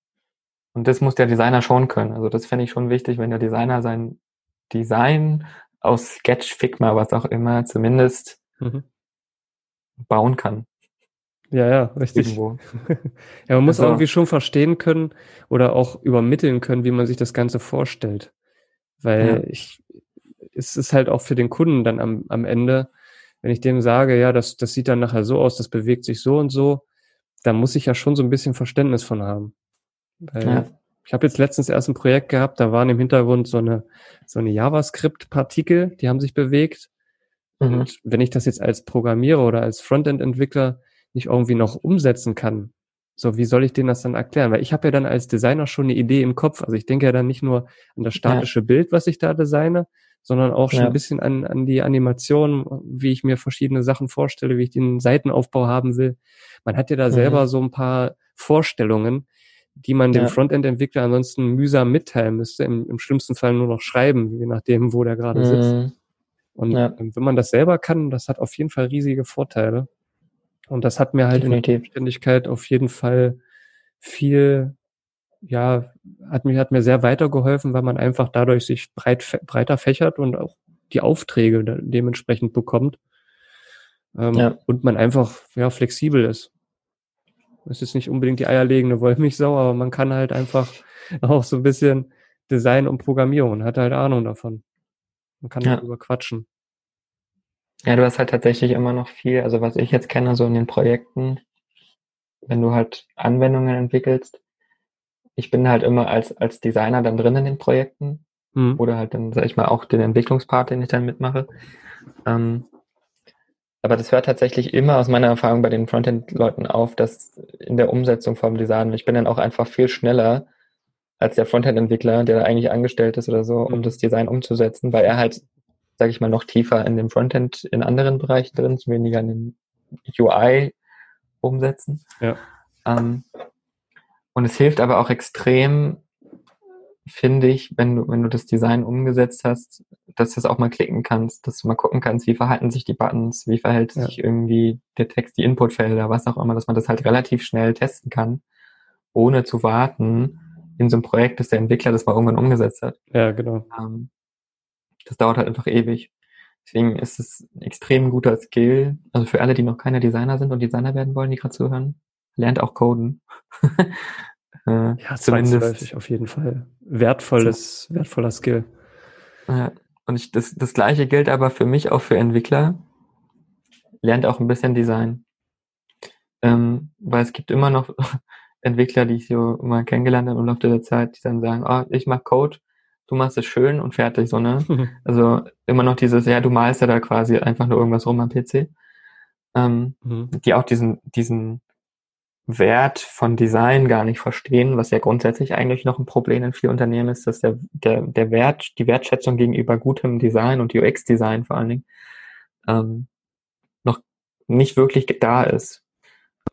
und das muss der Designer schon können. Also das fände ich schon wichtig, wenn der Designer sein Design aus Sketch, Figma, was auch immer, zumindest mhm. bauen kann. Ja, ja, richtig. Irgendwo. ja, man muss also, irgendwie schon verstehen können oder auch übermitteln können, wie man sich das Ganze vorstellt. Weil ja. ich, es ist halt auch für den Kunden dann am, am Ende wenn ich dem sage, ja, das, das sieht dann nachher so aus, das bewegt sich so und so, da muss ich ja schon so ein bisschen Verständnis von haben. Weil ja. Ich habe jetzt letztens erst ein Projekt gehabt, da waren im Hintergrund so eine, so eine JavaScript-Partikel, die haben sich bewegt. Mhm. Und wenn ich das jetzt als Programmierer oder als Frontend-Entwickler nicht irgendwie noch umsetzen kann, so wie soll ich denen das dann erklären? Weil ich habe ja dann als Designer schon eine Idee im Kopf. Also ich denke ja dann nicht nur an das statische ja. Bild, was ich da designe, sondern auch schon ja. ein bisschen an, an die Animation, wie ich mir verschiedene Sachen vorstelle, wie ich den Seitenaufbau haben will. Man hat ja da mhm. selber so ein paar Vorstellungen, die man dem ja. Frontend-Entwickler ansonsten mühsam mitteilen müsste, im, im schlimmsten Fall nur noch schreiben, je nachdem, wo der gerade mhm. sitzt. Und ja. wenn man das selber kann, das hat auf jeden Fall riesige Vorteile. Und das hat mir halt Definitiv. in der Selbstständigkeit auf jeden Fall viel ja, hat mir, hat mir sehr weitergeholfen, weil man einfach dadurch sich breit, breiter fächert und auch die Aufträge dementsprechend bekommt. Ähm, ja. Und man einfach, ja, flexibel ist. Es ist nicht unbedingt die eierlegende Wollmilchsau, aber man kann halt einfach auch so ein bisschen Design und Programmierung und hat halt Ahnung davon. Man kann ja. darüber quatschen. Ja, du hast halt tatsächlich immer noch viel, also was ich jetzt kenne, so in den Projekten, wenn du halt Anwendungen entwickelst, ich bin halt immer als, als Designer dann drin in den Projekten mhm. oder halt dann, sag ich mal, auch den Entwicklungspart, den ich dann mitmache. Ähm, aber das hört tatsächlich immer aus meiner Erfahrung bei den Frontend-Leuten auf, dass in der Umsetzung vom Design, ich bin dann auch einfach viel schneller als der Frontend-Entwickler, der da eigentlich angestellt ist oder so, um mhm. das Design umzusetzen, weil er halt, sage ich mal, noch tiefer in dem Frontend in anderen Bereichen drin ist, weniger in dem UI umsetzen. Ja. Ähm, und es hilft aber auch extrem, finde ich, wenn du, wenn du das Design umgesetzt hast, dass du es auch mal klicken kannst, dass du mal gucken kannst, wie verhalten sich die Buttons, wie verhält ja. sich irgendwie der Text, die Inputfelder, was auch immer, dass man das halt relativ schnell testen kann, ohne zu warten in so einem Projekt, dass der Entwickler das mal irgendwann umgesetzt hat. Ja, genau. Ähm, das dauert halt einfach ewig. Deswegen ist es ein extrem guter Skill. Also für alle, die noch keine Designer sind und Designer werden wollen, die gerade zuhören, lernt auch Coden. äh, ja, zumindest auf jeden Fall. Wertvolles, wertvoller Skill. Ja. Und ich, das, das gleiche gilt aber für mich auch für Entwickler. Lernt auch ein bisschen Design. Ähm, weil es gibt immer noch Entwickler, die ich so mal kennengelernt habe im Laufe der Zeit, die dann sagen, oh, ich mach Code, du machst es schön und fertig, so, ne? also immer noch dieses, ja, du malst ja da quasi einfach nur irgendwas rum am PC. Ähm, mhm. Die auch diesen, diesen Wert von Design gar nicht verstehen, was ja grundsätzlich eigentlich noch ein Problem in vielen Unternehmen ist, dass der, der, der Wert, die Wertschätzung gegenüber gutem Design und UX-Design vor allen Dingen ähm, noch nicht wirklich da ist.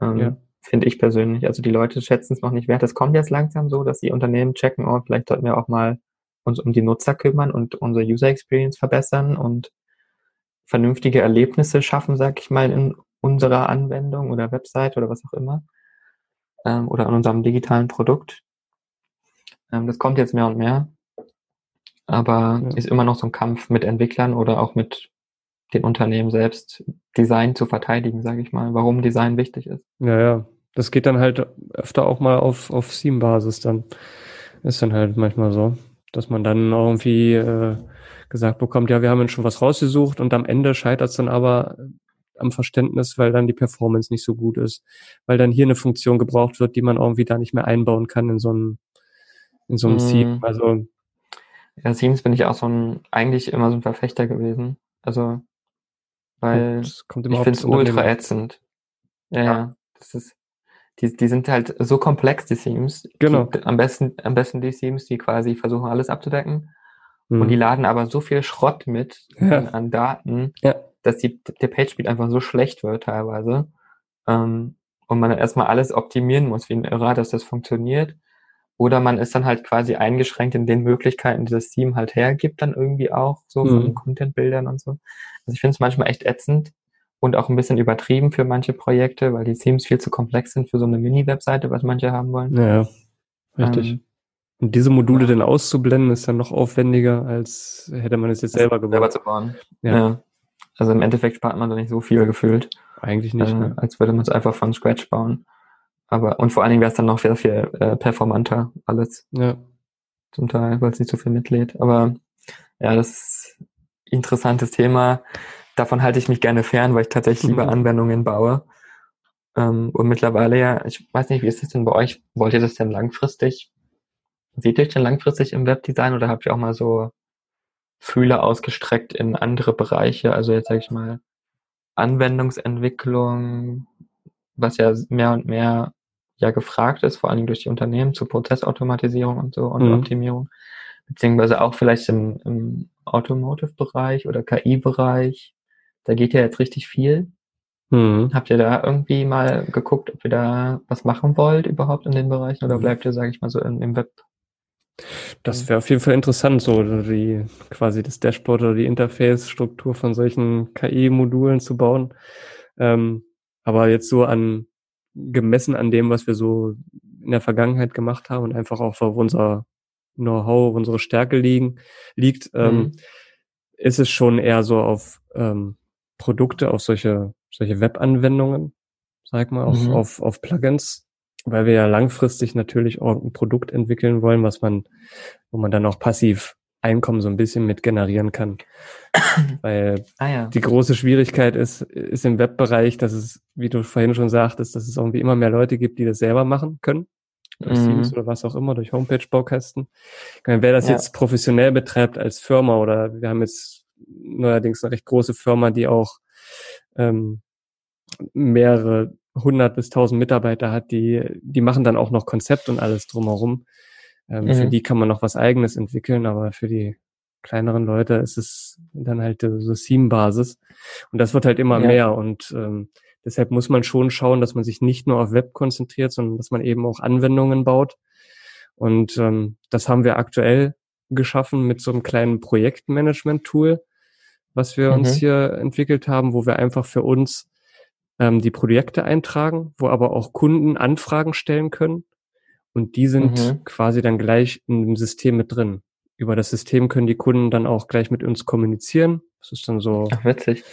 Ähm, ja. Finde ich persönlich. Also die Leute schätzen es noch nicht wert. Es kommt jetzt langsam so, dass die Unternehmen checken, oh, vielleicht sollten wir auch mal uns um die Nutzer kümmern und unsere User Experience verbessern und vernünftige Erlebnisse schaffen, sag ich mal, in unserer Anwendung oder Website oder was auch immer ähm, oder an unserem digitalen Produkt. Ähm, das kommt jetzt mehr und mehr, aber ja. ist immer noch so ein Kampf mit Entwicklern oder auch mit den Unternehmen selbst, Design zu verteidigen, sage ich mal, warum Design wichtig ist. Ja, ja. Das geht dann halt öfter auch mal auf, auf Theme-Basis dann. Ist dann halt manchmal so, dass man dann irgendwie äh, gesagt bekommt, ja, wir haben schon was rausgesucht und am Ende scheitert es dann aber am Verständnis, weil dann die Performance nicht so gut ist, weil dann hier eine Funktion gebraucht wird, die man irgendwie da nicht mehr einbauen kann in so einem, in so einem mm. Theme. Also ja, Themes bin ich auch so ein, eigentlich immer so ein Verfechter gewesen. Also, weil ich finde es ultra ätzend. Ja, ja, ja, das ist, die, die sind halt so komplex, die Themes. Genau. Die, am besten, am besten die Themes, die quasi versuchen, alles abzudecken. Mhm. Und die laden aber so viel Schrott mit ja. an, an Daten, ja dass die, der Page-Speed einfach so schlecht wird teilweise. Ähm, und man dann erstmal alles optimieren muss, wie ein Irrer, dass das funktioniert. Oder man ist dann halt quasi eingeschränkt in den Möglichkeiten, die das Team halt hergibt, dann irgendwie auch, so mhm. von Content-Bildern und so. Also ich finde es manchmal echt ätzend und auch ein bisschen übertrieben für manche Projekte, weil die Themes viel zu komplex sind für so eine Mini-Webseite, was manche haben wollen. Ja, richtig. Ähm, und diese Module ja. dann auszublenden, ist dann noch aufwendiger, als hätte man es jetzt selber gebaut. Selber zu bauen. Ja. ja. Also im Endeffekt spart man da nicht so viel gefühlt. Eigentlich nicht, äh, ne? Als würde man es einfach von Scratch bauen. Aber, und vor allen Dingen wäre es dann noch sehr viel äh, performanter alles. Ja. Zum Teil, weil es nicht so viel mitlädt. Aber ja, das ist ein interessantes Thema. Davon halte ich mich gerne fern, weil ich tatsächlich lieber mhm. Anwendungen baue. Ähm, und mittlerweile ja, ich weiß nicht, wie ist das denn bei euch? Wollt ihr das denn langfristig? Seht ihr euch denn langfristig im Webdesign oder habt ihr auch mal so Fühler ausgestreckt in andere Bereiche. Also jetzt sage ich mal Anwendungsentwicklung, was ja mehr und mehr ja gefragt ist, vor allen Dingen durch die Unternehmen zur Prozessautomatisierung und so und mhm. Optimierung, beziehungsweise auch vielleicht im, im Automotive-Bereich oder KI-Bereich. Da geht ja jetzt richtig viel. Mhm. Habt ihr da irgendwie mal geguckt, ob ihr da was machen wollt überhaupt in den Bereichen oder mhm. bleibt ihr, sage ich mal, so im, im Web? Das wäre auf jeden Fall interessant, so die quasi das Dashboard oder die Interface-Struktur von solchen KI-Modulen zu bauen. Ähm, aber jetzt so an gemessen an dem, was wir so in der Vergangenheit gemacht haben und einfach auch auf unser Know-how, unsere Stärke liegen, liegt, ähm, mhm. ist es schon eher so auf ähm, Produkte, auf solche, solche Web-Anwendungen, sag mal, auf, mhm. auf, auf Plugins, weil wir ja langfristig natürlich auch ein Produkt entwickeln wollen, was man, wo man dann auch passiv Einkommen so ein bisschen mit generieren kann. Weil ah, ja. die große Schwierigkeit ist, ist im Webbereich, dass es, wie du vorhin schon sagtest, dass es irgendwie immer mehr Leute gibt, die das selber machen können. Durch mhm. Teams oder was auch immer, durch Homepage-Baukästen. Wer das ja. jetzt professionell betreibt als Firma oder wir haben jetzt neuerdings eine recht große Firma, die auch ähm, mehrere hundert bis tausend Mitarbeiter hat, die, die machen dann auch noch Konzept und alles drumherum. Ähm, mhm. Für die kann man noch was eigenes entwickeln, aber für die kleineren Leute ist es dann halt so Theme-Basis. Und das wird halt immer ja. mehr. Und ähm, deshalb muss man schon schauen, dass man sich nicht nur auf Web konzentriert, sondern dass man eben auch Anwendungen baut. Und ähm, das haben wir aktuell geschaffen mit so einem kleinen Projektmanagement-Tool, was wir mhm. uns hier entwickelt haben, wo wir einfach für uns ähm, die Projekte eintragen, wo aber auch Kunden Anfragen stellen können und die sind mhm. quasi dann gleich in dem System mit drin. Über das System können die Kunden dann auch gleich mit uns kommunizieren. Das ist dann so, Ach, witzig.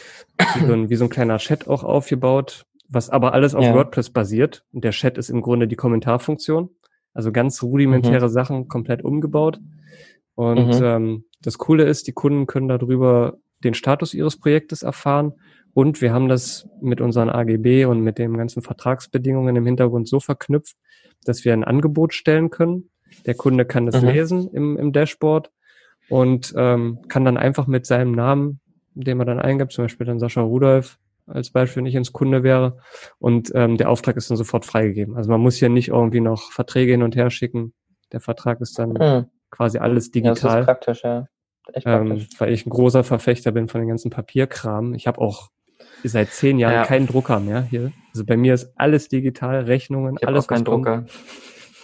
Wie, so ein, wie so ein kleiner Chat auch aufgebaut, was aber alles auf ja. WordPress basiert. Und der Chat ist im Grunde die Kommentarfunktion. Also ganz rudimentäre mhm. Sachen komplett umgebaut. Und mhm. ähm, das Coole ist, die Kunden können darüber den Status ihres Projektes erfahren. Und wir haben das mit unseren AGB und mit den ganzen Vertragsbedingungen im Hintergrund so verknüpft, dass wir ein Angebot stellen können. Der Kunde kann das mhm. lesen im, im Dashboard und ähm, kann dann einfach mit seinem Namen, den man dann eingibt, zum Beispiel dann Sascha Rudolf als Beispiel nicht ins Kunde wäre und ähm, der Auftrag ist dann sofort freigegeben. Also man muss hier nicht irgendwie noch Verträge hin und her schicken. Der Vertrag ist dann mhm. quasi alles digital. Ja, das ist praktisch, ja. Echt ähm, weil ich ein großer Verfechter bin von den ganzen Papierkram. Ich habe auch seit zehn Jahren ja. keinen Drucker mehr hier. Also bei mir ist alles digital, Rechnungen, ich alles. Auch kein Drucker.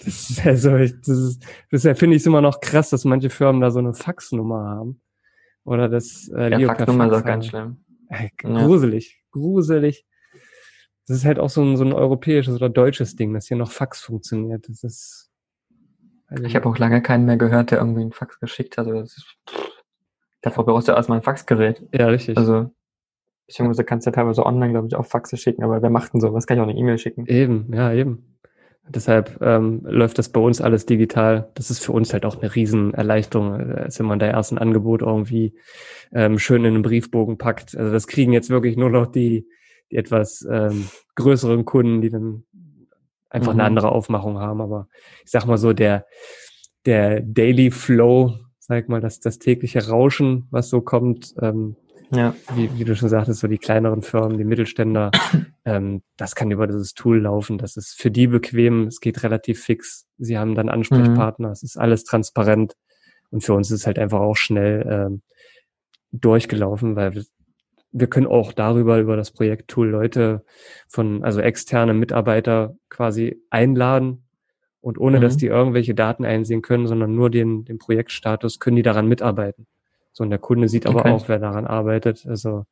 Das ist also, das ist, deshalb finde ich es immer noch krass, dass manche Firmen da so eine Faxnummer haben. Oder das äh, ja, Faxnummer Fax ist auch ganz schlimm. Ey, gruselig, ja. gruselig. Das ist halt auch so ein, so ein europäisches oder deutsches Ding, dass hier noch Fax funktioniert. Das ist. Also ich habe auch lange keinen mehr gehört, der irgendwie einen Fax geschickt hat. Das ist, davor brauchst du erstmal ein Faxgerät. Ja, richtig. Also Beziehungsweise kannst du ja teilweise online, glaube ich, auch Faxe schicken, aber wer macht denn sowas? Kann ich auch eine E-Mail schicken. Eben, ja, eben. Deshalb ähm, läuft das bei uns alles digital. Das ist für uns halt auch eine Riesenerleichterung, als wenn man da erst ein Angebot irgendwie ähm, schön in einen Briefbogen packt. Also das kriegen jetzt wirklich nur noch die, die etwas ähm, größeren Kunden, die dann einfach mhm. eine andere Aufmachung haben. Aber ich sag mal so, der, der Daily Flow, sag mal, das, das tägliche Rauschen, was so kommt, ähm, ja. Wie, wie du schon sagtest, so die kleineren Firmen, die Mittelständler, ähm, das kann über dieses Tool laufen. Das ist für die bequem, es geht relativ fix. Sie haben dann Ansprechpartner, mhm. es ist alles transparent. Und für uns ist es halt einfach auch schnell ähm, durchgelaufen, weil wir, wir können auch darüber, über das Projekttool Leute von, also externe Mitarbeiter quasi einladen, und ohne mhm. dass die irgendwelche Daten einsehen können, sondern nur den, den Projektstatus, können die daran mitarbeiten. So, und der Kunde sieht aber okay. auch, wer daran arbeitet. Also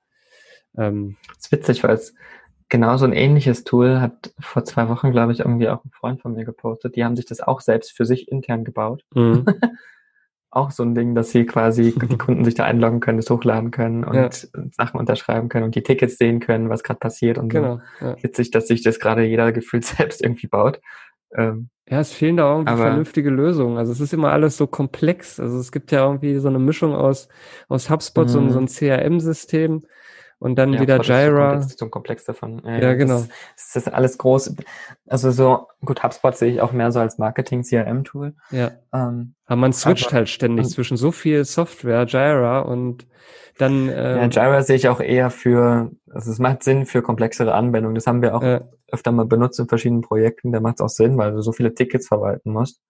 ähm, das ist witzig, weil es genau so ein ähnliches Tool hat vor zwei Wochen, glaube ich, irgendwie auch ein Freund von mir gepostet. Die haben sich das auch selbst für sich intern gebaut. Mhm. auch so ein Ding, dass sie quasi die Kunden sich da einloggen können, das hochladen können und ja. Sachen unterschreiben können und die Tickets sehen können, was gerade passiert und genau, so. Ja. Witzig, dass sich das gerade jeder gefühlt selbst irgendwie baut. Ähm, ja, es fehlen da irgendwie aber, vernünftige Lösungen. Also es ist immer alles so komplex. Also es gibt ja irgendwie so eine Mischung aus, aus HubSpot, so, so ein mhm. CRM-System und dann ja, wieder Jira. Das ist so komplex davon. Ja, ja genau. Das, das, ist alles groß. Also so, gut, HubSpot sehe ich auch mehr so als Marketing-CRM-Tool. Ja. Ähm, aber man switcht aber, halt ständig zwischen so viel Software, Jira und dann. Ähm, ja, Jira sehe ich auch eher für, also es macht Sinn für komplexere Anwendungen. Das haben wir auch äh, öfter mal benutzt in verschiedenen Projekten, da macht es auch Sinn, weil du so viele Tickets verwalten musst.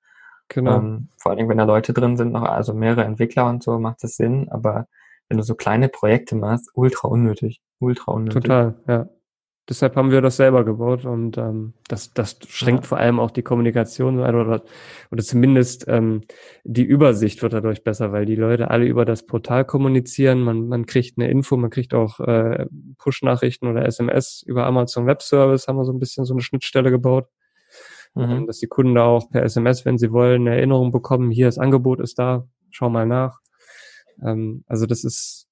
Genau. Ähm, vor allem, wenn da Leute drin sind, noch also mehrere Entwickler und so, macht das Sinn, aber wenn du so kleine Projekte machst, ultra unnötig. Ultra unnötig. Total, ja. Deshalb haben wir das selber gebaut und ähm, das, das schränkt ja. vor allem auch die Kommunikation oder, oder zumindest ähm, die Übersicht wird dadurch besser, weil die Leute alle über das Portal kommunizieren. Man, man kriegt eine Info, man kriegt auch äh, Push-Nachrichten oder SMS über Amazon Web Service, haben wir so ein bisschen so eine Schnittstelle gebaut, mhm. ähm, dass die Kunden da auch per SMS, wenn sie wollen, eine Erinnerung bekommen, hier das Angebot ist da, schau mal nach. Ähm, also das ist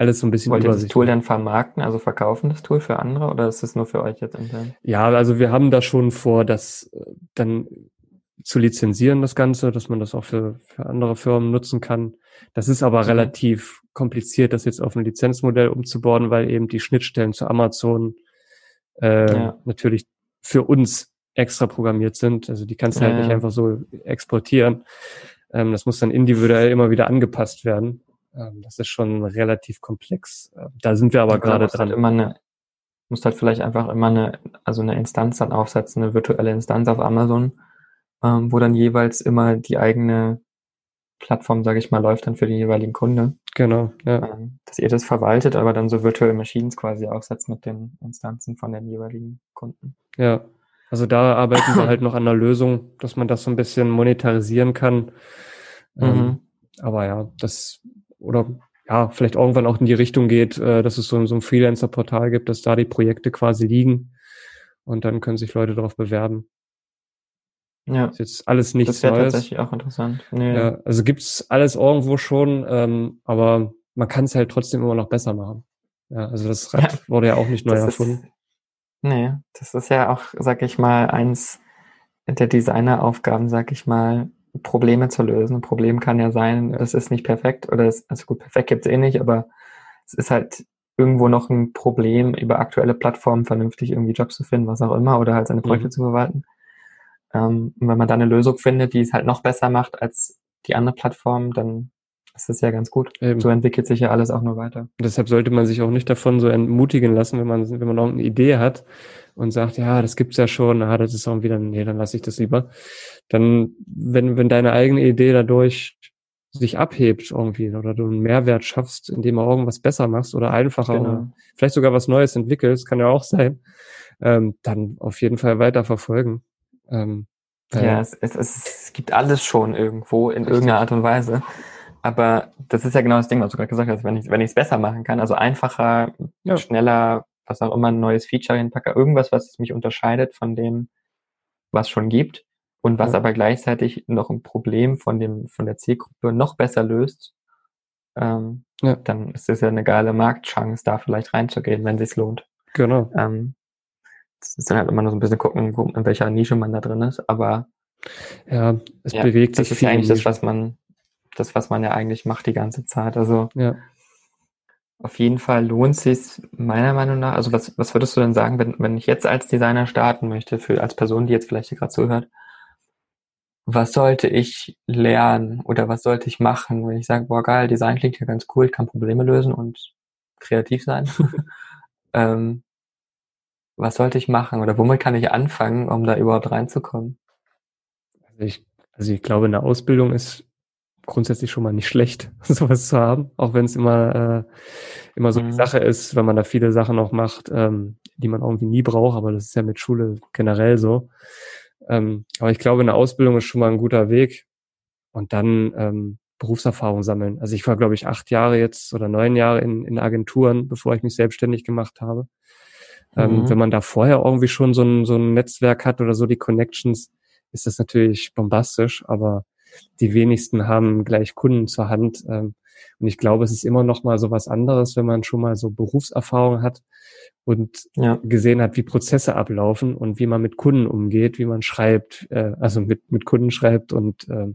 alles so ein bisschen Wollt ihr das Tool dann vermarkten, also verkaufen das Tool für andere oder ist es nur für euch jetzt intern? Ja, also wir haben da schon vor, das äh, dann zu lizenzieren, das Ganze, dass man das auch für, für andere Firmen nutzen kann. Das ist aber mhm. relativ kompliziert, das jetzt auf ein Lizenzmodell umzubauen, weil eben die Schnittstellen zu Amazon äh, ja. natürlich für uns extra programmiert sind. Also die kannst du halt ja, nicht einfach so exportieren. Ähm, das muss dann individuell immer wieder angepasst werden. Ähm, das ist schon relativ komplex. Ähm, da sind wir aber ja, gerade dran. Halt immer eine, musst halt vielleicht einfach immer eine, also eine Instanz dann aufsetzen, eine virtuelle Instanz auf Amazon, ähm, wo dann jeweils immer die eigene Plattform, sage ich mal, läuft dann für den jeweiligen Kunde. Genau, ja. Ähm, dass ihr das verwaltet, aber dann so virtuelle Machines quasi aufsetzt mit den Instanzen von den jeweiligen Kunden. Ja, also da arbeiten wir halt noch an der Lösung, dass man das so ein bisschen monetarisieren kann. Mhm. Ähm, aber ja, das oder ja, vielleicht irgendwann auch in die Richtung geht, äh, dass es so, so ein Freelancer-Portal gibt, dass da die Projekte quasi liegen und dann können sich Leute darauf bewerben. Ja. Das ist jetzt alles nichts das Neues. tatsächlich auch interessant. Nee. Ja, also gibt's alles irgendwo schon, ähm, aber man kann es halt trotzdem immer noch besser machen. Ja, also das Rad ja. wurde ja auch nicht neu das erfunden. Ist, nee, das ist ja auch, sag ich mal, eins der Designeraufgaben, sag ich mal, Probleme zu lösen. Ein Problem kann ja sein, es ist nicht perfekt oder es, also gut, perfekt gibt's eh nicht, aber es ist halt irgendwo noch ein Problem, über aktuelle Plattformen vernünftig irgendwie Jobs zu finden, was auch immer, oder halt seine Projekte mhm. zu verwalten. Ähm, und wenn man da eine Lösung findet, die es halt noch besser macht als die andere Plattform, dann ist das ja ganz gut. Eben. So entwickelt sich ja alles auch nur weiter. Und deshalb sollte man sich auch nicht davon so entmutigen lassen, wenn man, wenn man auch eine Idee hat und sagt, ja, das gibt's ja schon, ah, das ist auch wieder, nee, dann lasse ich das lieber. Dann, wenn, wenn deine eigene Idee dadurch sich abhebt irgendwie oder du einen Mehrwert schaffst, indem du irgendwas besser machst oder einfacher genau. oder vielleicht sogar was Neues entwickelst, kann ja auch sein, ähm, dann auf jeden Fall weiter verfolgen. Ähm, ja, es, es, es, gibt alles schon irgendwo in richtig. irgendeiner Art und Weise. Aber das ist ja genau das Ding, was du gerade gesagt hast, wenn ich wenn ich es besser machen kann, also einfacher, ja. schneller, was auch immer, ein neues Feature hinpacke, irgendwas, was mich unterscheidet von dem, was schon gibt und was ja. aber gleichzeitig noch ein Problem von dem von der Zielgruppe noch besser löst, ähm, ja. dann ist es ja eine geile Marktchance, da vielleicht reinzugehen, wenn es lohnt. Genau. Ähm, das ist dann halt immer nur so ein bisschen gucken, in welcher Nische man da drin ist, aber ja, es ja, bewegt sich das ist ja eigentlich das, was man das, was man ja eigentlich macht die ganze Zeit. Also ja. Auf jeden Fall lohnt sich meiner Meinung nach. Also was, was würdest du denn sagen, wenn, wenn ich jetzt als Designer starten möchte, für als Person, die jetzt vielleicht hier gerade zuhört, was sollte ich lernen oder was sollte ich machen, wenn ich sage, boah geil, Design klingt ja ganz cool, ich kann Probleme lösen und kreativ sein. ähm, was sollte ich machen oder womit kann ich anfangen, um da überhaupt reinzukommen? Also ich, also ich glaube, eine Ausbildung ist grundsätzlich schon mal nicht schlecht, sowas zu haben, auch wenn es immer, äh, immer so mhm. die Sache ist, wenn man da viele Sachen noch macht, ähm, die man irgendwie nie braucht, aber das ist ja mit Schule generell so. Ähm, aber ich glaube, eine Ausbildung ist schon mal ein guter Weg und dann ähm, Berufserfahrung sammeln. Also ich war, glaube ich, acht Jahre jetzt oder neun Jahre in, in Agenturen, bevor ich mich selbstständig gemacht habe. Ähm, mhm. Ähm, wenn man da vorher irgendwie schon so ein, so ein Netzwerk hat oder so die Connections, ist das natürlich bombastisch, aber die wenigsten haben gleich Kunden zur Hand. Ähm, und ich glaube, es ist immer noch mal so was anderes, wenn man schon mal so Berufserfahrung hat und ja. gesehen hat, wie Prozesse ablaufen und wie man mit Kunden umgeht, wie man schreibt, äh, also mit, mit Kunden schreibt und äh,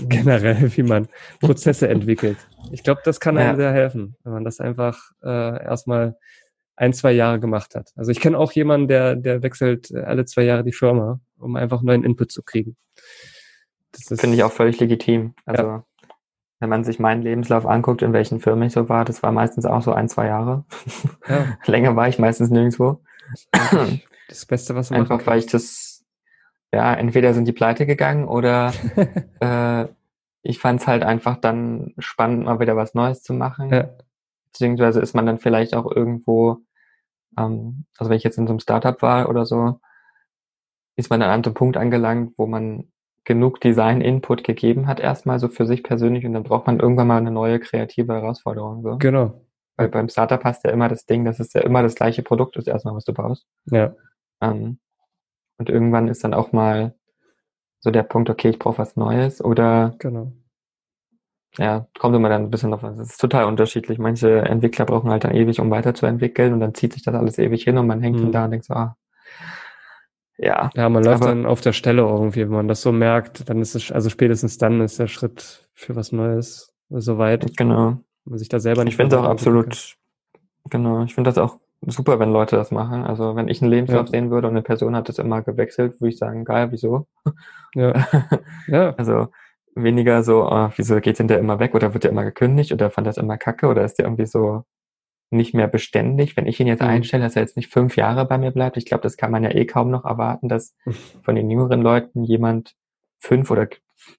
generell, wie man Prozesse entwickelt. Ich glaube, das kann einem ja. sehr helfen, wenn man das einfach äh, erstmal ein, zwei Jahre gemacht hat. Also ich kenne auch jemanden, der, der wechselt alle zwei Jahre die Firma, um einfach neuen Input zu kriegen. Das finde ich auch völlig legitim. Also ja. wenn man sich meinen Lebenslauf anguckt, in welchen Firmen ich so war, das war meistens auch so ein, zwei Jahre. Ja. Länger war ich meistens nirgendwo. Das Beste, was man Einfach weil ich das, ja, entweder sind die pleite gegangen oder äh, ich fand es halt einfach dann spannend, mal wieder was Neues zu machen. Ja. Beziehungsweise ist man dann vielleicht auch irgendwo, ähm, also wenn ich jetzt in so einem Startup war oder so, ist man an einem Punkt angelangt, wo man genug Design-Input gegeben hat, erstmal so für sich persönlich und dann braucht man irgendwann mal eine neue kreative Herausforderung. So. Genau. Weil beim Startup hast du ja immer das Ding, dass es ja immer das gleiche Produkt ist, erstmal, was du baust. Ja. Ähm, und irgendwann ist dann auch mal so der Punkt, okay, ich brauche was Neues oder genau. ja, kommt immer dann ein bisschen auf. Es ist total unterschiedlich. Manche Entwickler brauchen halt dann ewig, um weiterzuentwickeln und dann zieht sich das alles ewig hin und man hängt mhm. dann da und denkt so, ah, ja. Ja, man läuft dann auf der Stelle irgendwie, wenn man das so merkt, dann ist es, also spätestens dann ist der Schritt für was Neues soweit. Genau. Man sich da selber nicht. Ich finde es auch absolut, genau, ich finde das auch super, wenn Leute das machen. Also wenn ich einen Lebenslauf ja. sehen würde und eine Person hat das immer gewechselt, würde ich sagen, geil, wieso? Ja. ja. Also weniger so, oh, wieso geht denn der immer weg oder wird der immer gekündigt oder fand das immer kacke oder ist der irgendwie so nicht mehr beständig. Wenn ich ihn jetzt mhm. einstelle, dass er jetzt nicht fünf Jahre bei mir bleibt, ich glaube, das kann man ja eh kaum noch erwarten, dass von den jüngeren Leuten jemand fünf oder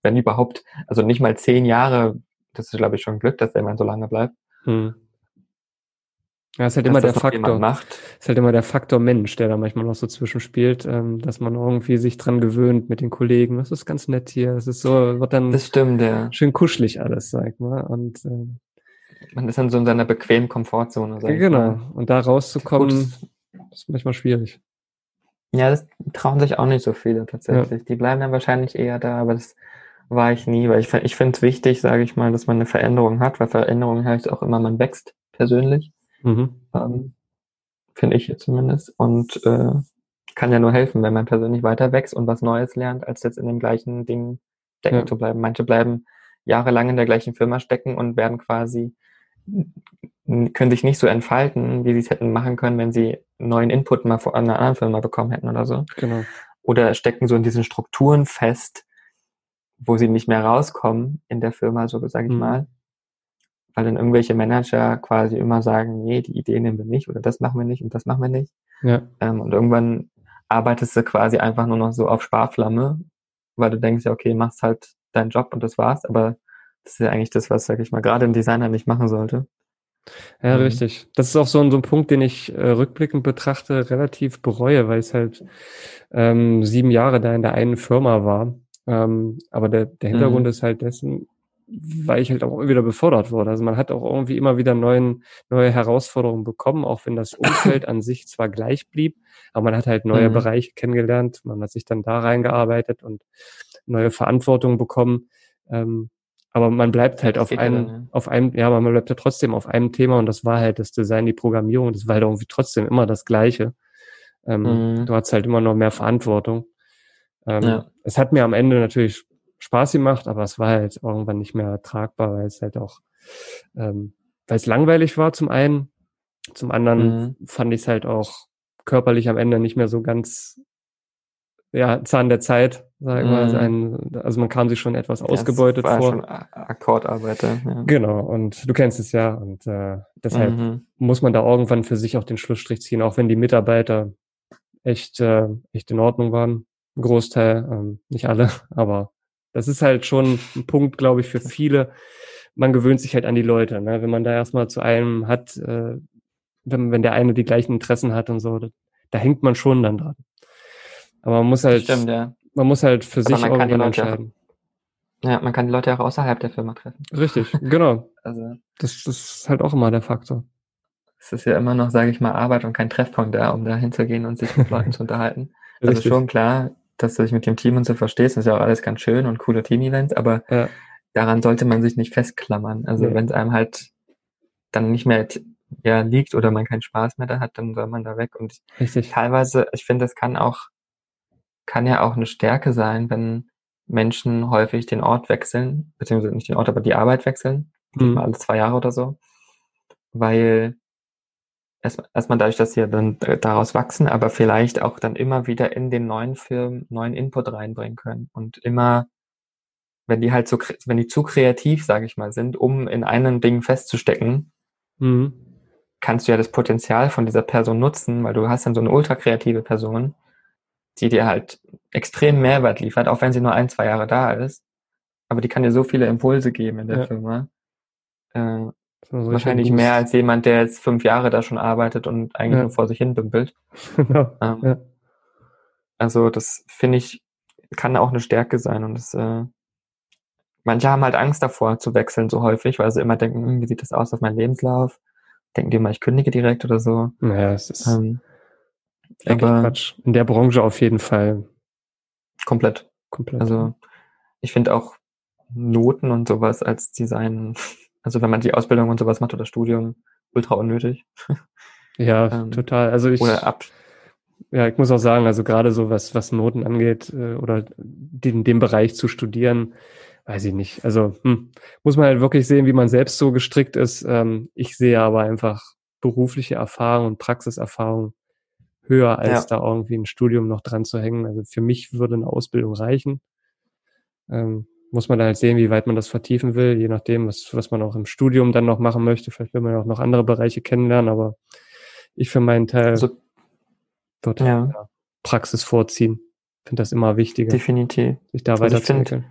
wenn überhaupt, also nicht mal zehn Jahre, das ist glaube ich schon Glück, dass der jemand so lange bleibt. Mhm. Ja, ist halt immer der Faktor. Macht. Ist halt immer der Faktor Mensch, der da manchmal noch so zwischenspielt, ähm, dass man irgendwie sich dran gewöhnt mit den Kollegen. Das ist ganz nett hier. Das ist so, wird dann das stimmt, ja. schön kuschelig alles, sag ich mal. Und ähm, man ist dann so in seiner bequemen Komfortzone. Sag genau. Und da rauszukommen, Gut. ist manchmal schwierig. Ja, das trauen sich auch nicht so viele tatsächlich. Ja. Die bleiben dann wahrscheinlich eher da, aber das war ich nie, weil ich, ich finde es wichtig, sage ich mal, dass man eine Veränderung hat, weil Veränderung heißt auch immer, man wächst persönlich. Mhm. Ähm, Finde ich zumindest. Und äh, kann ja nur helfen, wenn man persönlich weiter wächst und was Neues lernt, als jetzt in dem gleichen Ding stecken ja. zu bleiben. Manche bleiben jahrelang in der gleichen Firma stecken und werden quasi, können sich nicht so entfalten, wie sie es hätten machen können, wenn sie neuen Input mal von einer anderen Firma bekommen hätten oder so. Genau. Oder stecken so in diesen Strukturen fest, wo sie nicht mehr rauskommen in der Firma, so sage ich mhm. mal weil dann irgendwelche Manager quasi immer sagen, nee, die Idee nehmen wir nicht oder das machen wir nicht und das machen wir nicht. Ja. Ähm, und irgendwann arbeitest du quasi einfach nur noch so auf Sparflamme, weil du denkst ja, okay, machst halt deinen Job und das war's, aber das ist ja eigentlich das, was, sag ich mal, gerade ein Designer nicht machen sollte. Ja, mhm. richtig. Das ist auch so ein, so ein Punkt, den ich äh, rückblickend betrachte, relativ bereue, weil ich halt ähm, sieben Jahre da in der einen Firma war. Ähm, aber der, der Hintergrund mhm. ist halt dessen, weil ich halt auch wieder befördert wurde. Also man hat auch irgendwie immer wieder neuen, neue Herausforderungen bekommen, auch wenn das Umfeld an sich zwar gleich blieb, aber man hat halt neue mhm. Bereiche kennengelernt, man hat sich dann da reingearbeitet und neue Verantwortung bekommen. Ähm, aber man bleibt halt auf einem, dann, ja. auf einem, ja, aber man bleibt ja trotzdem auf einem Thema und das war halt das Design, die Programmierung, das war halt irgendwie trotzdem immer das Gleiche. Ähm, mhm. Du hast halt immer noch mehr Verantwortung. Ähm, ja. Es hat mir am Ende natürlich Spaß gemacht, aber es war halt irgendwann nicht mehr tragbar, weil es halt auch, ähm, weil es langweilig war zum einen, zum anderen mhm. fand ich es halt auch körperlich am Ende nicht mehr so ganz ja, Zahn der Zeit, sagen wir mal. Mhm. also man kam sich schon etwas das ausgebeutet war vor. Schon Akkordarbeiter. Ja. Genau, und du kennst es ja. Und äh, deshalb mhm. muss man da irgendwann für sich auch den Schlussstrich ziehen, auch wenn die Mitarbeiter echt, äh, echt in Ordnung waren. Ein Großteil, ähm, nicht alle, aber das ist halt schon ein Punkt, glaube ich, für viele. Man gewöhnt sich halt an die Leute. Ne? Wenn man da erstmal zu einem hat, äh, wenn, wenn der eine die gleichen Interessen hat und so, da, da hängt man schon dann dran. Aber man muss halt, Stimmt, ja. man muss halt für Aber sich irgendwann entscheiden. Ja, man kann die Leute auch außerhalb der Firma treffen. Richtig, genau. also das, das ist halt auch immer der Faktor. Es ist ja immer noch, sage ich mal, Arbeit und kein Treffpunkt da, um da hinzugehen und sich mit Leuten zu unterhalten. Also Richtig. schon klar, dass du dich mit dem Team und so verstehst, das ist ja auch alles ganz schön und coole Team-Events, aber ja. daran sollte man sich nicht festklammern. Also ja. wenn es einem halt dann nicht mehr ja, liegt oder man keinen Spaß mehr da hat, dann soll man da weg. Und Richtig. teilweise, ich finde, das kann auch, kann ja auch eine Stärke sein, wenn Menschen häufig den Ort wechseln, beziehungsweise nicht den Ort, aber die Arbeit wechseln, mhm. alle zwei Jahre oder so, weil erstmal erst dadurch, dass sie dann daraus wachsen, aber vielleicht auch dann immer wieder in den neuen Firmen neuen Input reinbringen können und immer, wenn die halt so, wenn die zu kreativ, sage ich mal, sind, um in einem Ding festzustecken, mhm. kannst du ja das Potenzial von dieser Person nutzen, weil du hast dann so eine ultra kreative Person, die dir halt extrem Mehrwert liefert, auch wenn sie nur ein, zwei Jahre da ist. Aber die kann dir so viele Impulse geben in der ja. Firma. Äh, wahrscheinlich mehr als jemand, der jetzt fünf Jahre da schon arbeitet und eigentlich ja. nur vor sich hin dümpelt. Genau. Ähm, ja. Also das finde ich, kann auch eine Stärke sein und das, äh, manche haben halt Angst davor zu wechseln so häufig, weil sie immer denken, hm, wie sieht das aus auf meinem Lebenslauf? Denken die immer, ich kündige direkt oder so. Naja, es ist ähm, aber Quatsch. In der Branche auf jeden Fall. Komplett. Komplett. Also ich finde auch Noten und sowas als Design, also wenn man die Ausbildung und sowas macht oder Studium, ultra unnötig. Ja, ähm, total. Also ich, oder ab. Ja, ich muss auch sagen, also gerade so was, was Noten angeht äh, oder den, dem Bereich zu studieren, weiß ich nicht. Also hm, muss man halt wirklich sehen, wie man selbst so gestrickt ist. Ähm, ich sehe aber einfach berufliche Erfahrung und Praxiserfahrung höher, als ja. da irgendwie ein Studium noch dran zu hängen. Also für mich würde eine Ausbildung reichen. Ähm, muss man dann halt sehen, wie weit man das vertiefen will, je nachdem, was, was man auch im Studium dann noch machen möchte. Vielleicht will man auch noch andere Bereiche kennenlernen, aber ich für meinen Teil also, dort ja. Ja, Praxis vorziehen. Finde das immer wichtiger. Definitiv. Sich da also weiterzuentwickeln.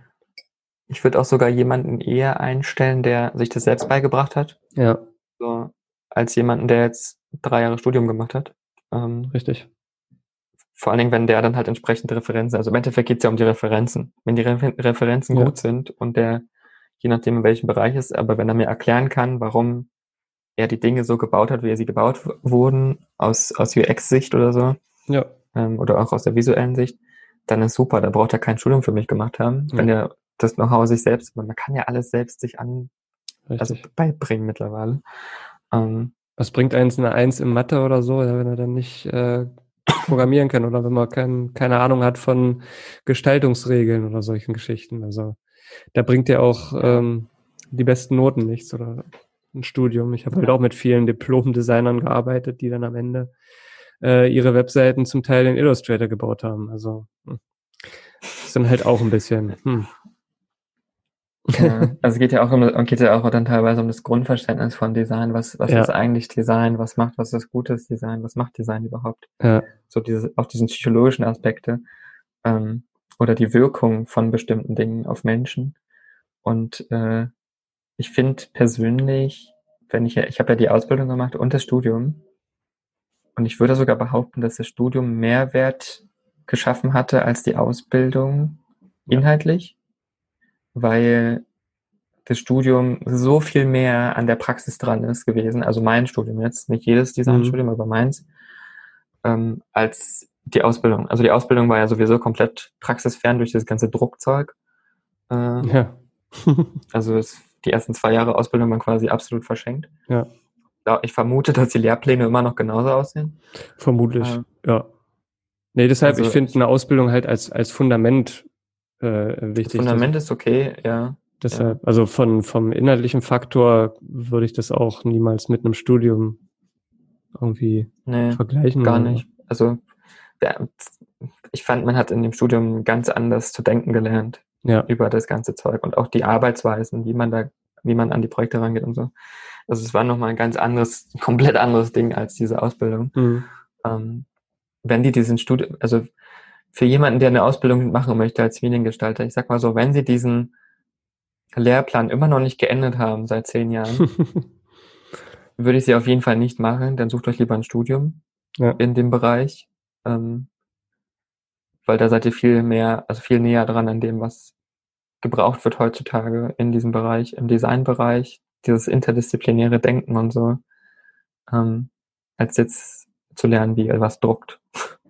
Ich, ich würde auch sogar jemanden eher einstellen, der sich das selbst beigebracht hat. Ja. So, als jemanden, der jetzt drei Jahre Studium gemacht hat. Ähm, Richtig. Vor allen Dingen, wenn der dann halt entsprechend Referenzen, also im Endeffekt geht es ja um die Referenzen. Wenn die Refer Referenzen ja. gut sind und der, je nachdem in welchem Bereich ist, aber wenn er mir erklären kann, warum er die Dinge so gebaut hat, wie er sie gebaut wurden, aus, aus UX-Sicht oder so, ja. ähm, oder auch aus der visuellen Sicht, dann ist super, da braucht er kein Studium für mich gemacht haben. Ja. Wenn er das Know-how sich selbst, man kann ja alles selbst sich an, also beibringen mittlerweile. Ähm, was bringt eins eine Eins im Mathe oder so, wenn er dann nicht äh, programmieren kann oder wenn man kein, keine Ahnung hat von Gestaltungsregeln oder solchen Geschichten. Also da bringt ja auch ähm, die besten Noten nichts oder ein Studium. Ich habe halt auch mit vielen Diplom-Designern gearbeitet, die dann am Ende äh, ihre Webseiten zum Teil in Illustrator gebaut haben. Also hm. ist dann halt auch ein bisschen. Hm. Ja, also geht ja auch um, geht ja auch dann teilweise um das Grundverständnis von Design. Was, was ja. ist eigentlich Design? Was macht, was ist gutes Design? Was macht Design überhaupt? Ja. So diese, auch diesen psychologischen Aspekte, ähm, oder die Wirkung von bestimmten Dingen auf Menschen. Und, äh, ich finde persönlich, wenn ich, ich habe ja die Ausbildung gemacht und das Studium. Und ich würde sogar behaupten, dass das Studium Mehrwert geschaffen hatte als die Ausbildung inhaltlich weil das Studium so viel mehr an der Praxis dran ist gewesen, also mein Studium jetzt, nicht jedes Designstudium, mhm. aber meins, ähm, als die Ausbildung. Also die Ausbildung war ja sowieso komplett praxisfern durch das ganze Druckzeug. Äh, ja. also es, die ersten zwei Jahre Ausbildung waren quasi absolut verschenkt. Ja. Ich vermute, dass die Lehrpläne immer noch genauso aussehen. Vermutlich, äh, ja. Nee, deshalb, also, ich finde eine Ausbildung halt als, als Fundament äh, wichtig. Das Fundament ist okay, ja. Deshalb, ja. also von, vom inhaltlichen Faktor würde ich das auch niemals mit einem Studium irgendwie nee, vergleichen. Gar nicht. Also ja, ich fand, man hat in dem Studium ganz anders zu denken gelernt ja. über das ganze Zeug und auch die Arbeitsweisen, wie man da, wie man an die Projekte rangeht und so. Also es war nochmal ein ganz anderes, komplett anderes Ding als diese Ausbildung. Mhm. Ähm, wenn die diesen Studium, also für jemanden, der eine Ausbildung machen möchte als Mediengestalter, ich sag mal so, wenn Sie diesen Lehrplan immer noch nicht geendet haben seit zehn Jahren, würde ich sie auf jeden Fall nicht machen. Dann sucht euch lieber ein Studium ja. in dem Bereich, ähm, weil da seid ihr viel mehr, also viel näher dran an dem, was gebraucht wird heutzutage in diesem Bereich, im Designbereich, dieses interdisziplinäre Denken und so, ähm, als jetzt zu lernen, wie er was druckt.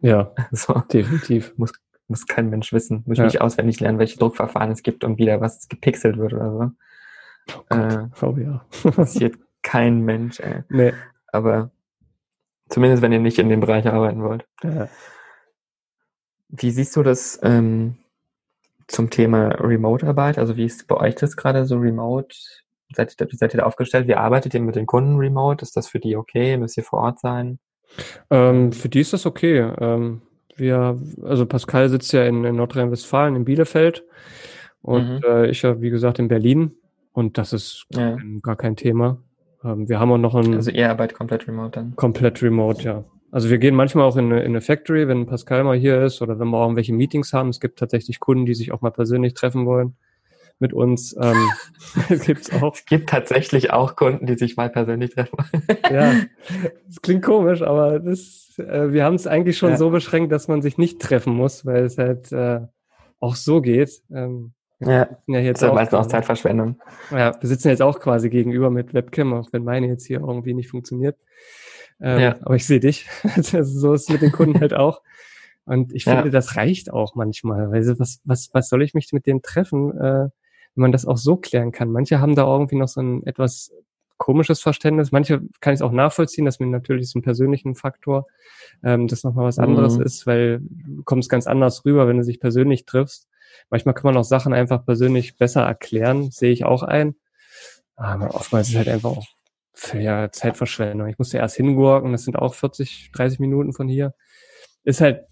Ja, so. definitiv. Muss, muss kein Mensch wissen. Muss ja. nicht auswendig lernen, welche Druckverfahren es gibt und wieder was gepixelt wird oder so. Oh, Gott. äh, oh ja. passiert kein Mensch, ey. Nee. Aber zumindest, wenn ihr nicht in dem Bereich arbeiten wollt. Ja. Wie siehst du das ähm, zum Thema Remote-Arbeit? Also wie ist bei euch das gerade so remote? Seid ihr, seid ihr da aufgestellt? Wie arbeitet ihr mit den Kunden remote? Ist das für die okay? Müsst ihr vor Ort sein? Ähm, für die ist das okay. Ähm, wir, also Pascal sitzt ja in, in Nordrhein-Westfalen, in Bielefeld und mhm. äh, ich ja, wie gesagt, in Berlin und das ist ja. gar, kein, gar kein Thema. Ähm, wir haben auch noch ein... Also ihr arbeitet komplett remote dann? Komplett remote, ja. Also wir gehen manchmal auch in eine, in eine Factory, wenn Pascal mal hier ist oder wenn wir auch irgendwelche Meetings haben. Es gibt tatsächlich Kunden, die sich auch mal persönlich treffen wollen mit uns. Ähm, gibt's auch. Es gibt tatsächlich auch Kunden, die sich mal persönlich treffen. ja, das klingt komisch, aber das, äh, wir haben es eigentlich schon ja. so beschränkt, dass man sich nicht treffen muss, weil es halt äh, auch so geht. Ähm, ja, ja jetzt das ist meistens auch Zeitverschwendung. Ja, wir sitzen jetzt auch quasi gegenüber mit Webcam, auch wenn meine jetzt hier irgendwie nicht funktioniert. Ähm, ja. Aber ich sehe dich. Also so ist es mit den Kunden halt auch. Und ich finde, ja. das reicht auch manchmal. Weil was, was, was soll ich mich mit denen treffen? Äh, wenn man das auch so klären kann. Manche haben da irgendwie noch so ein etwas komisches Verständnis. Manche kann ich es auch nachvollziehen, dass mir natürlich so einen persönlichen Faktor ähm, das nochmal was anderes mhm. ist, weil du kommst ganz anders rüber, wenn du dich persönlich triffst. Manchmal kann man auch Sachen einfach persönlich besser erklären, sehe ich auch ein. Aber oftmals ist es halt einfach auch für ja, Zeitverschwendung. Ich musste erst hingurken, das sind auch 40, 30 Minuten von hier. Ist halt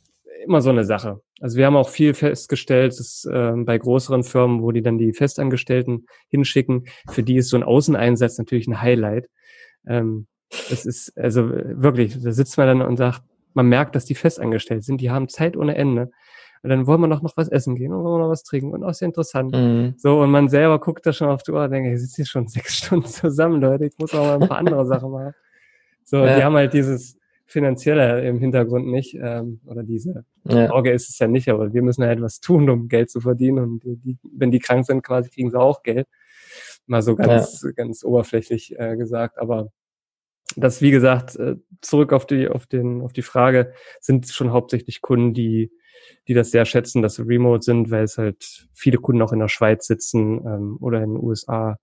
immer so eine Sache. Also wir haben auch viel festgestellt, dass äh, bei größeren Firmen, wo die dann die Festangestellten hinschicken, für die ist so ein Außeneinsatz natürlich ein Highlight. Ähm, es ist also wirklich, da sitzt man dann und sagt, man merkt, dass die festangestellt sind, die haben Zeit ohne Ende. Und dann wollen wir noch, noch was essen gehen und wollen wir noch was trinken und auch sehr interessant. Mhm. So, und man selber guckt da schon auf die Uhr und denkt, ich sitze hier schon sechs Stunden zusammen, Leute, ich muss auch mal ein paar andere Sachen machen. So, ja. die haben halt dieses, finanzielle im Hintergrund nicht, ähm, oder diese ja. Sorge ist es ja nicht, aber wir müssen halt was tun, um Geld zu verdienen und die, wenn die krank sind, quasi kriegen sie auch Geld. Mal so ganz, ja. ganz oberflächlich äh, gesagt, aber das, wie gesagt, äh, zurück auf die, auf den, auf die Frage, sind schon hauptsächlich Kunden, die, die das sehr schätzen, dass sie remote sind, weil es halt viele Kunden auch in der Schweiz sitzen ähm, oder in den USA.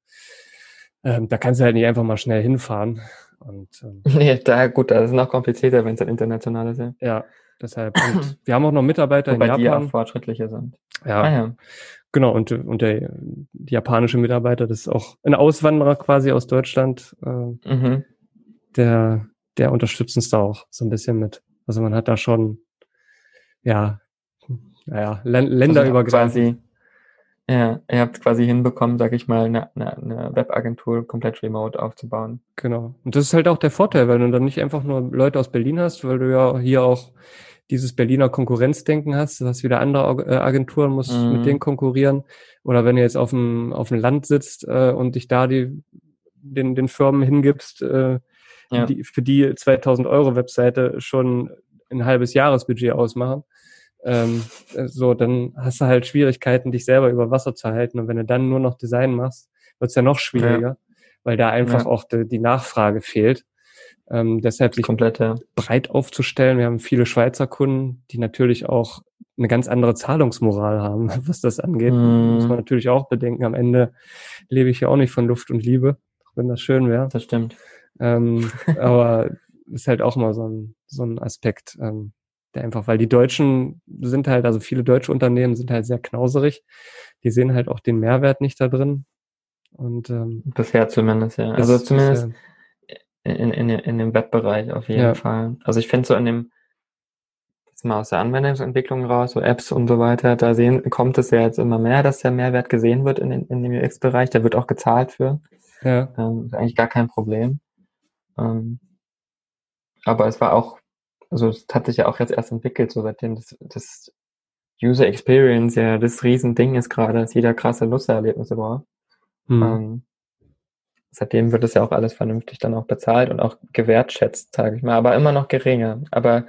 Ähm, da kannst du halt nicht einfach mal schnell hinfahren. Und, ähm, nee, da gut, das ist noch komplizierter, wenn es ein internationales ist. Ja, deshalb. Und wir haben auch noch Mitarbeiter Wobei in Japan. die auch fortschrittlicher sind. Ja, ah, ja. Genau, und, und der die japanische Mitarbeiter, das ist auch ein Auswanderer quasi aus Deutschland, äh, mhm. der, der unterstützt uns da auch so ein bisschen mit. Also man hat da schon, ja, naja, länderübergreifend. Also ja, ihr habt quasi hinbekommen, sag ich mal, eine, eine, eine Webagentur komplett remote aufzubauen. Genau. Und das ist halt auch der Vorteil, weil du dann nicht einfach nur Leute aus Berlin hast, weil du ja hier auch dieses Berliner Konkurrenzdenken hast. Du hast wieder andere äh, Agenturen, musst mhm. mit denen konkurrieren. Oder wenn du jetzt auf dem, auf dem Land sitzt äh, und dich da die, den, den Firmen hingibst, äh, ja. die, für die 2000 Euro Webseite schon ein halbes Jahresbudget ausmachen, ähm, so, dann hast du halt Schwierigkeiten, dich selber über Wasser zu halten. Und wenn du dann nur noch Design machst, wird's ja noch schwieriger, ja. weil da einfach ja. auch die, die, Nachfrage fehlt. Ähm, deshalb sich Komplett, ja. breit aufzustellen. Wir haben viele Schweizer Kunden, die natürlich auch eine ganz andere Zahlungsmoral haben, was das angeht. Mm. Muss man natürlich auch bedenken. Am Ende lebe ich ja auch nicht von Luft und Liebe, wenn das schön wäre. Das stimmt. Ähm, aber ist halt auch mal so ein, so ein Aspekt. Ähm, einfach, weil die Deutschen sind halt, also viele deutsche Unternehmen sind halt sehr knauserig. Die sehen halt auch den Mehrwert nicht da drin. Und ähm, bisher zumindest, ja. Also zumindest in, in, in dem Webbereich auf jeden ja. Fall. Also ich finde so in dem, jetzt mal aus der Anwendungsentwicklung raus, so Apps und so weiter, da sehen, kommt es ja jetzt immer mehr, dass der Mehrwert gesehen wird in, in dem UX-Bereich. Da wird auch gezahlt für. Ja. Ähm, ist eigentlich gar kein Problem. Ähm, aber es war auch also es hat sich ja auch jetzt erst entwickelt, so seitdem das, das User Experience ja das Riesending ist gerade, dass jeder krasse Nutzererlebnisse braucht. Mhm. Ähm, seitdem wird es ja auch alles vernünftig dann auch bezahlt und auch gewertschätzt, sage ich mal, aber immer noch geringer. Aber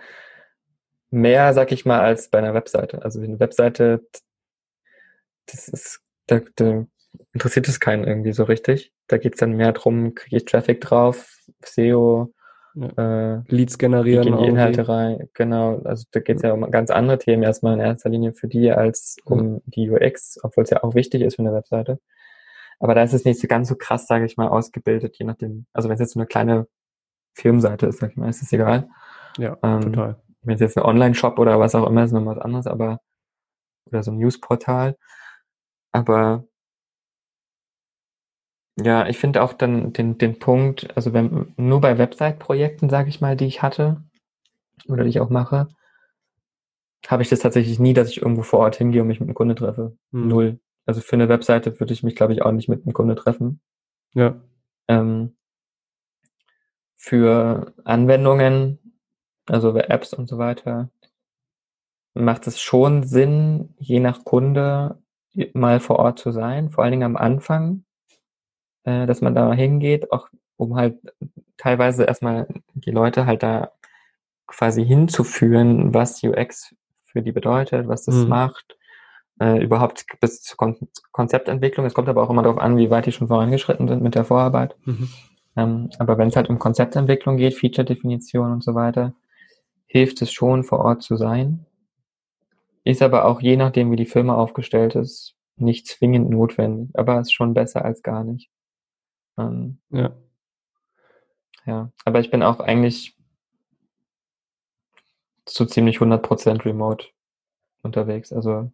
mehr, sag ich mal, als bei einer Webseite. Also eine Webseite, das ist, da, da interessiert es keinen irgendwie so richtig. Da geht's dann mehr drum, kriege ich Traffic drauf, SEO, ja. Äh, Leads generieren. Die, die Inhalte rein, genau. Also da geht es ja um ganz andere Themen erstmal in erster Linie für die als um ja. die UX, obwohl es ja auch wichtig ist für eine Webseite. Aber da ist es nicht so ganz so krass, sage ich mal, ausgebildet, je nachdem. Also wenn es jetzt so eine kleine Filmseite ist, sag ich mal, ist es egal. Ja, ähm, total. Wenn es jetzt ein Online-Shop oder was auch immer ist, noch was anderes, aber oder so ein Newsportal. Aber ja, ich finde auch dann den, den Punkt, also wenn nur bei Website-Projekten, sage ich mal, die ich hatte oder die ich auch mache, habe ich das tatsächlich nie, dass ich irgendwo vor Ort hingehe und mich mit einem Kunde treffe. Hm. Null. Also für eine Webseite würde ich mich, glaube ich, auch nicht mit einem Kunde treffen. Ja. Ähm, für Anwendungen also bei Apps und so weiter, macht es schon Sinn, je nach Kunde mal vor Ort zu sein, vor allen Dingen am Anfang, äh, dass man da hingeht, auch um halt teilweise erstmal die Leute halt da quasi hinzuführen, was UX für die bedeutet, was das mhm. macht, äh, überhaupt bis zur Kon Konzeptentwicklung. Es kommt aber auch immer darauf an, wie weit die schon vorangeschritten sind mit der Vorarbeit. Mhm. Ähm, aber wenn es halt um Konzeptentwicklung geht, Feature-Definition und so weiter, hilft es schon, vor Ort zu sein. Ist aber auch je nachdem, wie die Firma aufgestellt ist, nicht zwingend notwendig. Aber ist schon besser als gar nicht. Ähm, ja. Ja, aber ich bin auch eigentlich so ziemlich 100% remote unterwegs. Also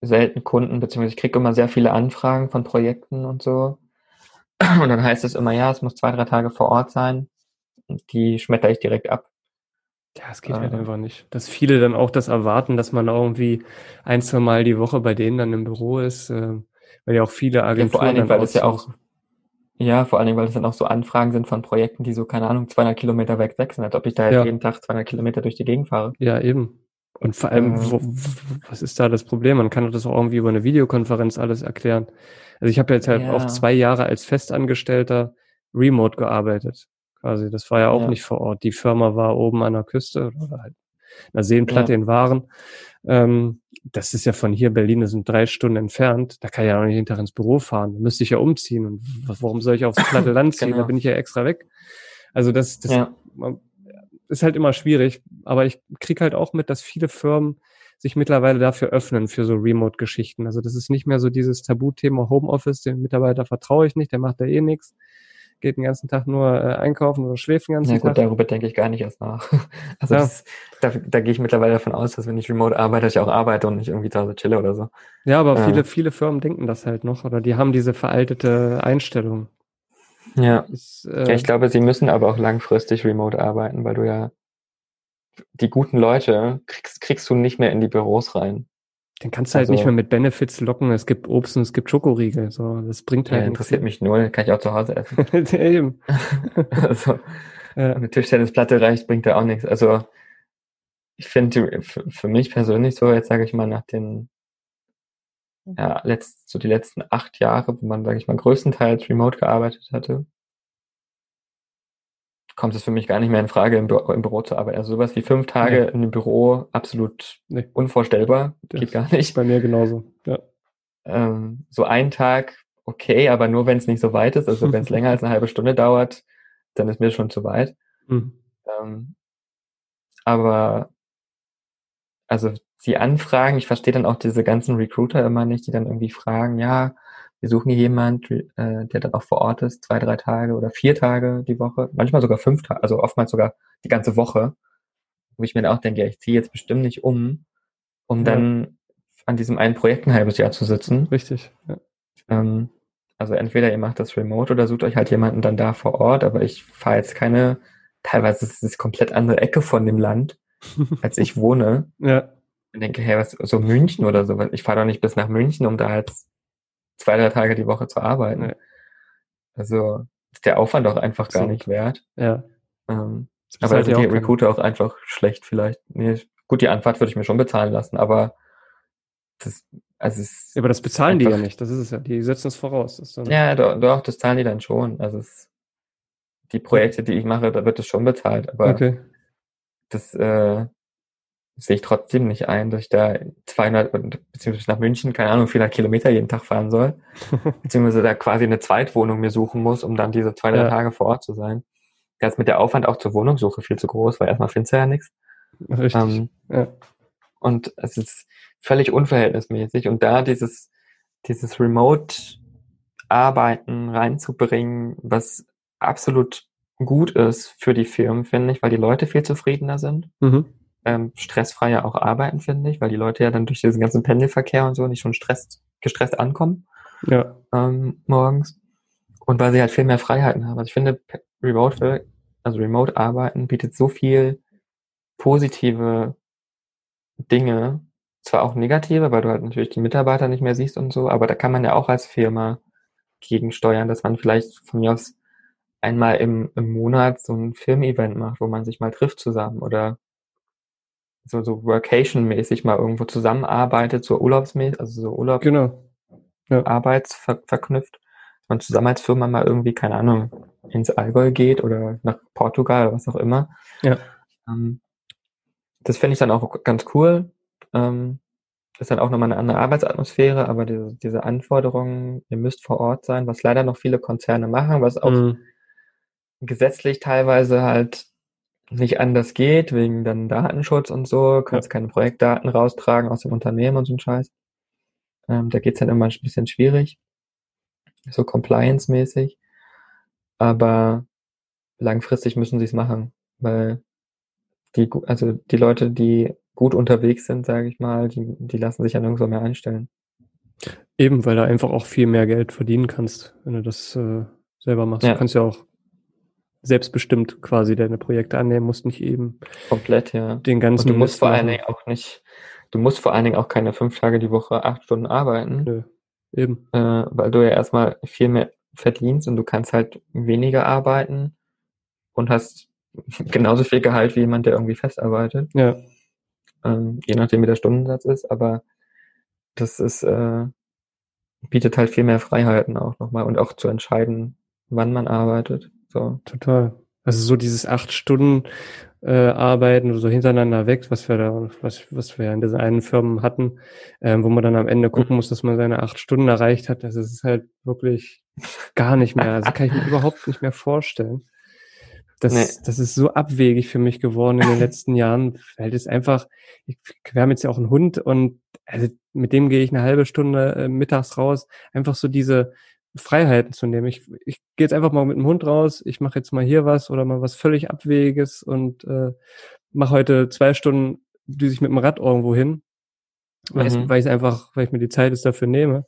selten Kunden, beziehungsweise ich kriege immer sehr viele Anfragen von Projekten und so. Und dann heißt es immer, ja, es muss zwei, drei Tage vor Ort sein. Und die schmetter ich direkt ab. Ja, es geht halt äh, halt einfach nicht. Dass viele dann auch das erwarten, dass man irgendwie ein, zwei Mal die Woche bei denen dann im Büro ist, äh, weil ja auch viele Agenturen. Ja, vor allen Dingen, weil es ja auch, ja, vor allen Dingen, weil es dann auch so Anfragen sind von Projekten, die so, keine Ahnung, 200 Kilometer weg weg sind, als ob ich da ja. jeden Tag 200 Kilometer durch die Gegend fahre. Ja, eben. Und vor allem, äh, wo, was ist da das Problem? Man kann doch das auch irgendwie über eine Videokonferenz alles erklären. Also ich habe jetzt halt ja. auch zwei Jahre als Festangestellter remote gearbeitet. Quasi. Das war ja auch ja. nicht vor Ort. Die Firma war oben an der Küste oder halt einer Seenplatte ja. in Waren. Ähm, das ist ja von hier, Berlin, das sind drei Stunden entfernt. Da kann ich ja auch nicht hinterher ins Büro fahren. Da müsste ich ja umziehen. Und warum soll ich aufs platte Land ziehen? genau. Da bin ich ja extra weg. Also das, das ja. ist halt immer schwierig. Aber ich krieg halt auch mit, dass viele Firmen sich mittlerweile dafür öffnen, für so Remote-Geschichten. Also das ist nicht mehr so dieses Tabuthema Homeoffice, dem Mitarbeiter vertraue ich nicht, der macht da eh nichts geht den ganzen Tag nur äh, einkaufen oder schläft den ganzen ja, gut, Tag. darüber denke ich gar nicht erst nach. Also ja. das, da, da gehe ich mittlerweile davon aus, dass wenn ich remote arbeite, ich auch arbeite und nicht irgendwie da so chille oder so. Ja, aber äh. viele, viele Firmen denken das halt noch oder die haben diese veraltete Einstellung. Ja. Das, äh, ja, ich glaube, sie müssen aber auch langfristig remote arbeiten, weil du ja die guten Leute kriegst, kriegst du nicht mehr in die Büros rein. Den kannst du halt also, nicht mehr mit Benefits locken. Es gibt Obst und es gibt Schokoriegel. So, das bringt halt. Ja, interessiert mich null. Kann ich auch zu Hause essen. Eben. also, ja. eine Tischtennisplatte reicht, bringt da auch nichts. Also, ich finde für mich persönlich so, jetzt sage ich mal, nach den, ja, letzt, so die letzten acht Jahre, wo man, sage ich mal, größtenteils remote gearbeitet hatte, kommt es für mich gar nicht mehr in Frage, im, Büro, im Büro zu arbeiten. Also sowas wie fünf Tage nee. in einem Büro, absolut nee. unvorstellbar. Das Geht gar nicht. Bei mir genauso, ja. Ähm, so ein Tag, okay, aber nur wenn es nicht so weit ist. Also wenn es länger als eine halbe Stunde dauert, dann ist mir schon zu weit. Mhm. Ähm, aber also die Anfragen, ich verstehe dann auch diese ganzen Recruiter immer nicht, die dann irgendwie fragen, ja, wir suchen hier jemand, äh, der dann auch vor Ort ist, zwei, drei Tage oder vier Tage die Woche, manchmal sogar fünf Tage, also oftmals sogar die ganze Woche, wo ich mir dann auch denke, ja, ich ziehe jetzt bestimmt nicht um, um ja. dann an diesem einen Projekt ein halbes Jahr zu sitzen. Richtig. Ja. Ähm, also entweder ihr macht das remote oder sucht euch halt jemanden dann da vor Ort, aber ich fahre jetzt keine, teilweise ist es komplett andere Ecke von dem Land, als ich wohne. ja. Ich denke, hey, was, so München oder so, ich fahre doch nicht bis nach München, um da jetzt zwei, drei Tage die Woche zu arbeiten. Ja. Also ist der Aufwand auch einfach gar so. nicht wert. Ja. Ähm, aber also die Recruiter auch einfach schlecht vielleicht. Nee, gut, die Anfahrt würde ich mir schon bezahlen lassen, aber das, also es ja, aber das bezahlen die ja nicht, das ist es ja. Die setzen es voraus. ja, doch, doch, das zahlen die dann schon. Also es, die Projekte, die ich mache, da wird es schon bezahlt, aber okay. das, äh, sehe ich trotzdem nicht ein, dass ich da 200, beziehungsweise nach München, keine Ahnung, 400 Kilometer jeden Tag fahren soll, beziehungsweise da quasi eine Zweitwohnung mir suchen muss, um dann diese zwei, drei ja. Tage vor Ort zu sein. Da ist mit der Aufwand auch zur Wohnungssuche viel zu groß, weil erstmal findest du ja nichts. Richtig. Ähm, ja. Und es ist völlig unverhältnismäßig und da dieses, dieses Remote-Arbeiten reinzubringen, was absolut gut ist für die Firmen, finde ich, weil die Leute viel zufriedener sind. Mhm ähm, stressfreier auch arbeiten, finde ich, weil die Leute ja dann durch diesen ganzen Pendelverkehr und so nicht schon stresst, gestresst ankommen ja. ähm, morgens. Und weil sie halt viel mehr Freiheiten haben. Also ich finde, Remote, also Remote arbeiten bietet so viel positive Dinge, zwar auch negative, weil du halt natürlich die Mitarbeiter nicht mehr siehst und so, aber da kann man ja auch als Firma gegensteuern, dass man vielleicht von mir aus einmal im, im Monat so ein Filmevent macht, wo man sich mal trifft zusammen oder so, so Workation-mäßig mal irgendwo zusammenarbeitet, so urlaubsmäßig, also so Urlaub, genau. ja. arbeitsverknüpft. Man zusammen als Firma mal irgendwie, keine Ahnung, ins Allgäu geht oder nach Portugal oder was auch immer. Ja. Ähm, das finde ich dann auch ganz cool. Ähm, ist dann auch nochmal eine andere Arbeitsatmosphäre, aber diese, diese Anforderungen, ihr müsst vor Ort sein, was leider noch viele Konzerne machen, was auch mhm. gesetzlich teilweise halt nicht anders geht, wegen dann Datenschutz und so, kannst ja. keine Projektdaten raustragen aus dem Unternehmen und so ein Scheiß. Ähm, da geht's dann immer ein bisschen schwierig, so compliance-mäßig. Aber langfristig müssen sie es machen, weil die, also die Leute, die gut unterwegs sind, sage ich mal, die, die lassen sich ja nirgendwo mehr einstellen. Eben, weil du einfach auch viel mehr Geld verdienen kannst, wenn du das äh, selber machst. Ja. Du kannst ja auch selbstbestimmt quasi deine Projekte annehmen, musst nicht eben komplett, ja. Den ganzen Und du musst vor allen Dingen auch nicht, du musst vor allen Dingen auch keine fünf Tage die Woche acht Stunden arbeiten. Nö, eben. Äh, weil du ja erstmal viel mehr verdienst und du kannst halt weniger arbeiten und hast genauso viel Gehalt wie jemand, der irgendwie festarbeitet. Ja. Ähm, je nachdem, wie der Stundensatz ist, aber das ist, äh, bietet halt viel mehr Freiheiten auch nochmal und auch zu entscheiden, wann man arbeitet. So. Total. Also so dieses acht Stunden äh, Arbeiten so hintereinander weg, was wir da, was, was wir in diesen einen Firmen hatten, ähm, wo man dann am Ende gucken muss, dass man seine acht Stunden erreicht hat. Das ist halt wirklich gar nicht mehr. Also kann ich mir überhaupt nicht mehr vorstellen. Das, nee. das ist so abwegig für mich geworden in den letzten Jahren, weil das einfach, ich, wir haben jetzt ja auch einen Hund und also mit dem gehe ich eine halbe Stunde äh, mittags raus. Einfach so diese Freiheiten zu nehmen. Ich, ich gehe jetzt einfach mal mit dem Hund raus, ich mache jetzt mal hier was oder mal was völlig Abwegiges und äh, mache heute zwei Stunden, düse ich mit dem Rad irgendwo hin, weil, mhm. weil ich einfach, weil ich mir die Zeit jetzt dafür nehme.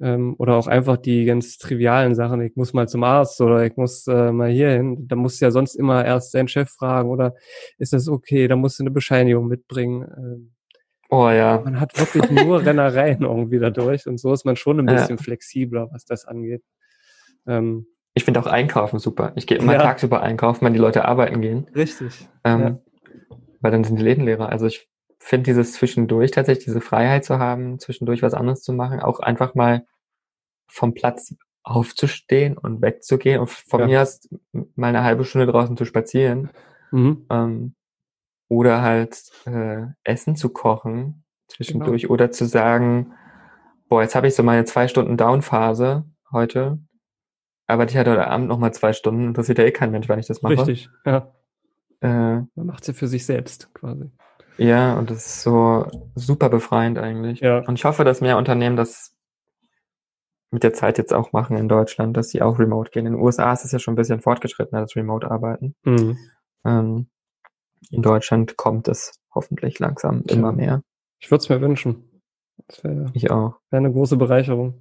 Ähm, oder auch einfach die ganz trivialen Sachen, ich muss mal zum Arzt oder ich muss äh, mal hier hin. Da muss ja sonst immer erst dein Chef fragen oder ist das okay, da musst du eine Bescheinigung mitbringen. Ähm, oh ja. Man hat wirklich nur Rennereien irgendwie dadurch und so ist man schon ein bisschen ja. flexibler, was das angeht. Ähm, ich finde auch Einkaufen super. Ich gehe immer ja. tagsüber einkaufen, wenn die Leute arbeiten gehen. Richtig. Ähm, ja. Weil dann sind die Läden leerer. Also ich finde dieses zwischendurch tatsächlich, diese Freiheit zu haben, zwischendurch was anderes zu machen, auch einfach mal vom Platz aufzustehen und wegzugehen und von ja. mir aus mal eine halbe Stunde draußen zu spazieren. Mhm. Ähm, oder halt äh, Essen zu kochen zwischendurch genau. oder zu sagen, boah, jetzt habe ich so meine zwei Stunden Downphase heute, aber ich hatte heute Abend noch mal zwei Stunden, interessiert ja eh kein Mensch, wenn ich das mache. Richtig, ja. Äh, Man macht sie für sich selbst quasi. Ja, und das ist so super befreiend eigentlich. Ja. Und ich hoffe, dass mehr Unternehmen das mit der Zeit jetzt auch machen in Deutschland, dass sie auch remote gehen. In den USA ist es ja schon ein bisschen fortgeschrittener, das Remote-Arbeiten. Mhm. Ähm, in Deutschland kommt es hoffentlich langsam ja. immer mehr. Ich würde es mir wünschen. Wär, ich auch. Wäre eine große Bereicherung.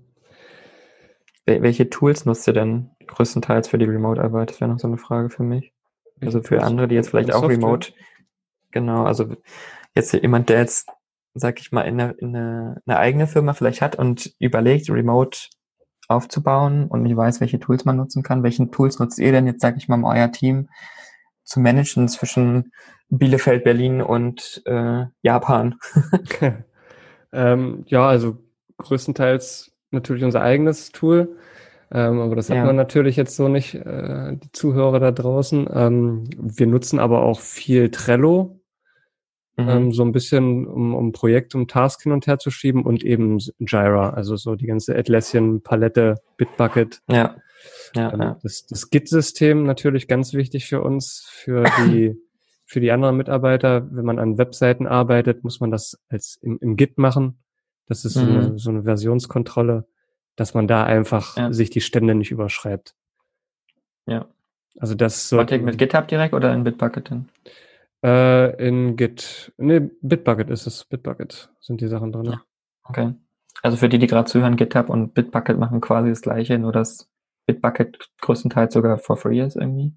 Welche Tools nutzt ihr denn größtenteils für die Remote-Arbeit? Das wäre noch so eine Frage für mich. Also für andere, die jetzt vielleicht auch remote Genau, also jetzt jemand, der jetzt, sag ich mal, in eine, in eine, eine eigene Firma vielleicht hat und überlegt, remote aufzubauen und nicht weiß, welche Tools man nutzen kann. Welchen Tools nutzt ihr denn jetzt, sag ich mal, euer Team zu managen zwischen Bielefeld, Berlin und äh, Japan? ähm, ja, also größtenteils natürlich unser eigenes Tool. Ähm, aber das hat ja. man natürlich jetzt so nicht, äh, die Zuhörer da draußen. Ähm, wir nutzen aber auch viel Trello, mhm. ähm, so ein bisschen, um, um Projekt, um Task hin und her zu schieben und eben Jira, also so die ganze Atlassian-Palette, Bitbucket. Ja. Ja, ähm, ja. Das, das Git-System natürlich ganz wichtig für uns, für die für die anderen Mitarbeiter. Wenn man an Webseiten arbeitet, muss man das als im, im Git machen. Das ist mhm. so, eine, so eine Versionskontrolle, dass man da einfach ja. sich die Stände nicht überschreibt. Ja. Also das so. mit GitHub direkt oder in Bitbucket denn? Äh, in Git. Nee, Bitbucket ist es. Bitbucket sind die Sachen drin. Ja. Okay. Also für die, die gerade zuhören, GitHub und Bitbucket machen quasi das gleiche, nur dass Bitbucket größtenteils sogar for free ist irgendwie,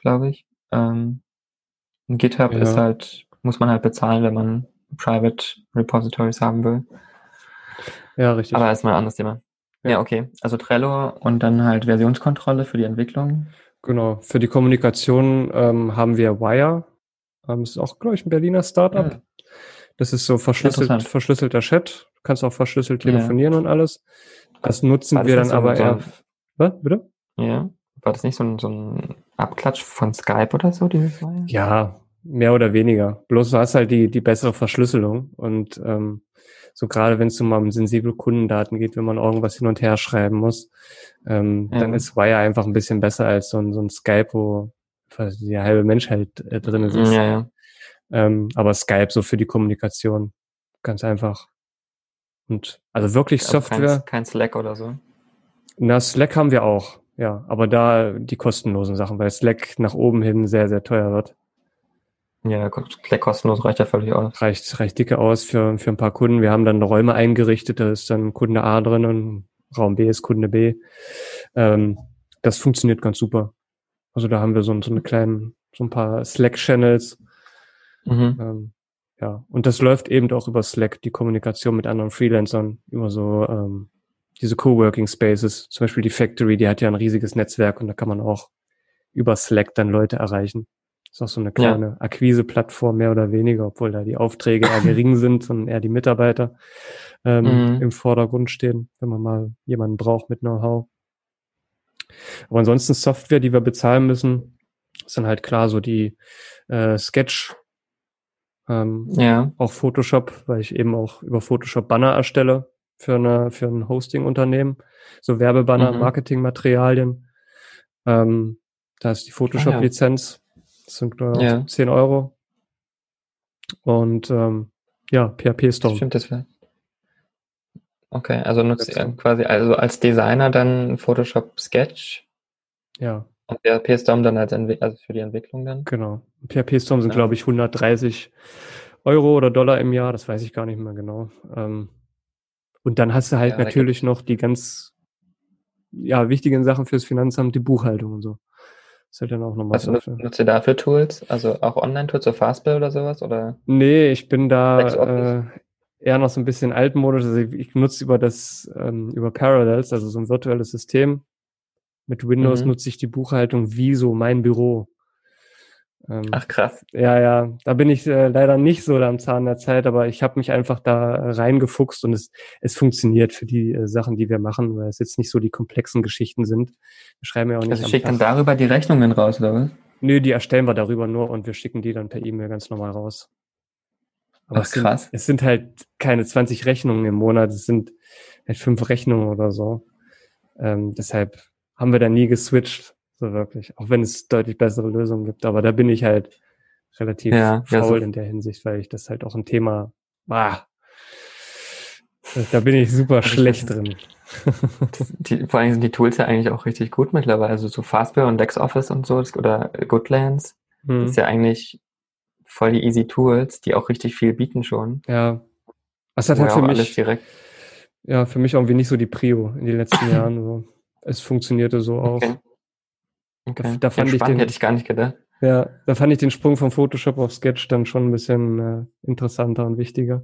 glaube ich. Ähm, GitHub ja. ist halt, muss man halt bezahlen, wenn man Private Repositories haben will. Ja, richtig. Aber erstmal ein anderes Thema. Ja. ja, okay. Also Trello und dann halt Versionskontrolle für die Entwicklung. Genau. Für die Kommunikation ähm, haben wir Wire. Ähm, das ist auch, glaube ich, ein Berliner Startup. Ja. Das ist so verschlüsselt, verschlüsselter Chat. Du kannst auch verschlüsselt telefonieren ja. und alles. Das nutzen das wir dann so aber eher. Was? Bitte? Ja. War das nicht so ein, so ein Abklatsch von Skype oder so, dieses Wire? Ja, mehr oder weniger. Bloß du hast halt die, die bessere Verschlüsselung und ähm, so gerade wenn es um, um sensible Kundendaten geht, wenn man irgendwas hin und her schreiben muss, ähm, ja. dann ist Wire einfach ein bisschen besser als so ein, so ein Skype, wo die halbe Menschheit äh, drin ist. Ja, ja. Ähm, aber Skype so für die Kommunikation, ganz einfach. Und also wirklich aber Software. Kein, kein Slack oder so. Na, Slack haben wir auch, ja. Aber da die kostenlosen Sachen, weil Slack nach oben hin sehr, sehr teuer wird. Ja, Slack kostenlos reicht ja völlig aus. Reicht, reicht dicke aus für, für ein paar Kunden. Wir haben dann Räume eingerichtet, da ist dann Kunde A drin und Raum B ist Kunde B. Ähm, das funktioniert ganz super. Also da haben wir so, so eine kleinen, so ein paar Slack-Channels. Mhm. Ähm, ja, und das läuft eben auch über Slack, die Kommunikation mit anderen Freelancern, über so ähm, diese Coworking Spaces. Zum Beispiel die Factory, die hat ja ein riesiges Netzwerk und da kann man auch über Slack dann Leute erreichen. Ist auch so eine kleine ja. Akquise-Plattform mehr oder weniger, obwohl da die Aufträge eher gering sind und eher die Mitarbeiter ähm, mhm. im Vordergrund stehen, wenn man mal jemanden braucht mit Know-how. Aber ansonsten Software, die wir bezahlen müssen, sind halt klar so die äh, Sketch, ähm, ja. auch Photoshop, weil ich eben auch über Photoshop Banner erstelle für eine für ein Hosting-Unternehmen, so Werbebanner, mhm. Marketingmaterialien. Ähm, da ist die Photoshop-Lizenz. Das sind äh, ja. 10 Euro. Und ähm, ja, PHP Storm. Stimmt, das wäre. Okay, also nutzt ihr quasi also als Designer dann Photoshop Sketch. Ja. Und PHP Storm dann als Entwick also für die Entwicklung dann? Genau. PHP Storm sind, ja. glaube ich, 130 Euro oder Dollar im Jahr, das weiß ich gar nicht mehr genau. Ähm, und dann hast du halt ja, natürlich noch die ganz ja, wichtigen Sachen fürs Finanzamt, die Buchhaltung und so. Ist halt dann auch nochmal also, so. Nutzt ihr dafür Tools? Also auch Online-Tools, so Fastbill oder sowas? Oder? Nee, ich bin da äh, eher noch so ein bisschen altmodisch. Also ich, ich nutze über das, ähm, über Parallels, also so ein virtuelles System. Mit Windows mhm. nutze ich die Buchhaltung wie so mein Büro. Ähm, Ach krass. Ja, ja, da bin ich äh, leider nicht so am Zahn der Zeit, aber ich habe mich einfach da reingefuchst und es, es funktioniert für die äh, Sachen, die wir machen, weil es jetzt nicht so die komplexen Geschichten sind. Wir schreiben ja auch nicht. Also schickt dann darüber die Rechnungen raus, oder was? Nö, die erstellen wir darüber nur und wir schicken die dann per E-Mail ganz normal raus. Aber Ach, es, sind, krass. es sind halt keine 20 Rechnungen im Monat, es sind halt fünf Rechnungen oder so. Ähm, deshalb haben wir da nie geswitcht so wirklich. Auch wenn es deutlich bessere Lösungen gibt. Aber da bin ich halt relativ ja, faul ja, so. in der Hinsicht, weil ich das halt auch ein Thema, ah, da bin ich super also schlecht drin. Die, vor allem sind die Tools ja eigentlich auch richtig gut mittlerweile. Also so Fastware und LexOffice und so oder Goodlands. Hm. Das ist ja eigentlich voll die easy Tools, die auch richtig viel bieten schon. Ja. Das hat halt für mich, ja, für mich irgendwie nicht so die Prio in den letzten Jahren. So. Es funktionierte so okay. auch. Okay. Da, fand ja, ich den, hätte ich gar nicht gedacht. Ja, da fand ich den Sprung von Photoshop auf Sketch dann schon ein bisschen äh, interessanter und wichtiger.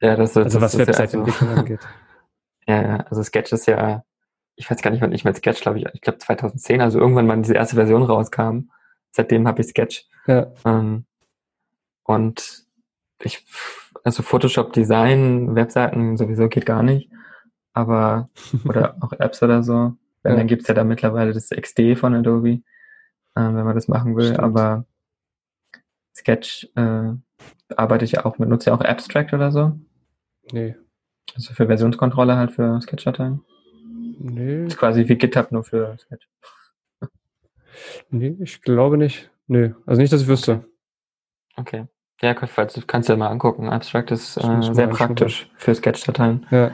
Ja, das, das also was Website-Entwicklung also, angeht. Ja, ja, also Sketch ist ja, ich weiß gar nicht, wann ich mit Sketch, glaube ich, ich glaube 2010, also irgendwann, wann diese erste Version rauskam. Seitdem habe ich Sketch. Ja. Ähm, und ich, also Photoshop Design, Webseiten sowieso geht gar nicht. Aber, oder auch Apps oder so. Weil ja. dann gibt's ja da mittlerweile das XD von Adobe, äh, wenn man das machen will. Stimmt. Aber Sketch äh, arbeite ich ja auch mit, nutze ja auch Abstract oder so. Nee. Also für Versionskontrolle halt für Sketch-Dateien. Nee. Das ist quasi wie GitHub nur für Sketch. Nee, ich glaube nicht. Nee, also nicht, dass ich wüsste. Okay. Ja, falls du kannst ja mal angucken. Abstract ist äh, sehr praktisch für Sketch-Dateien. Ja.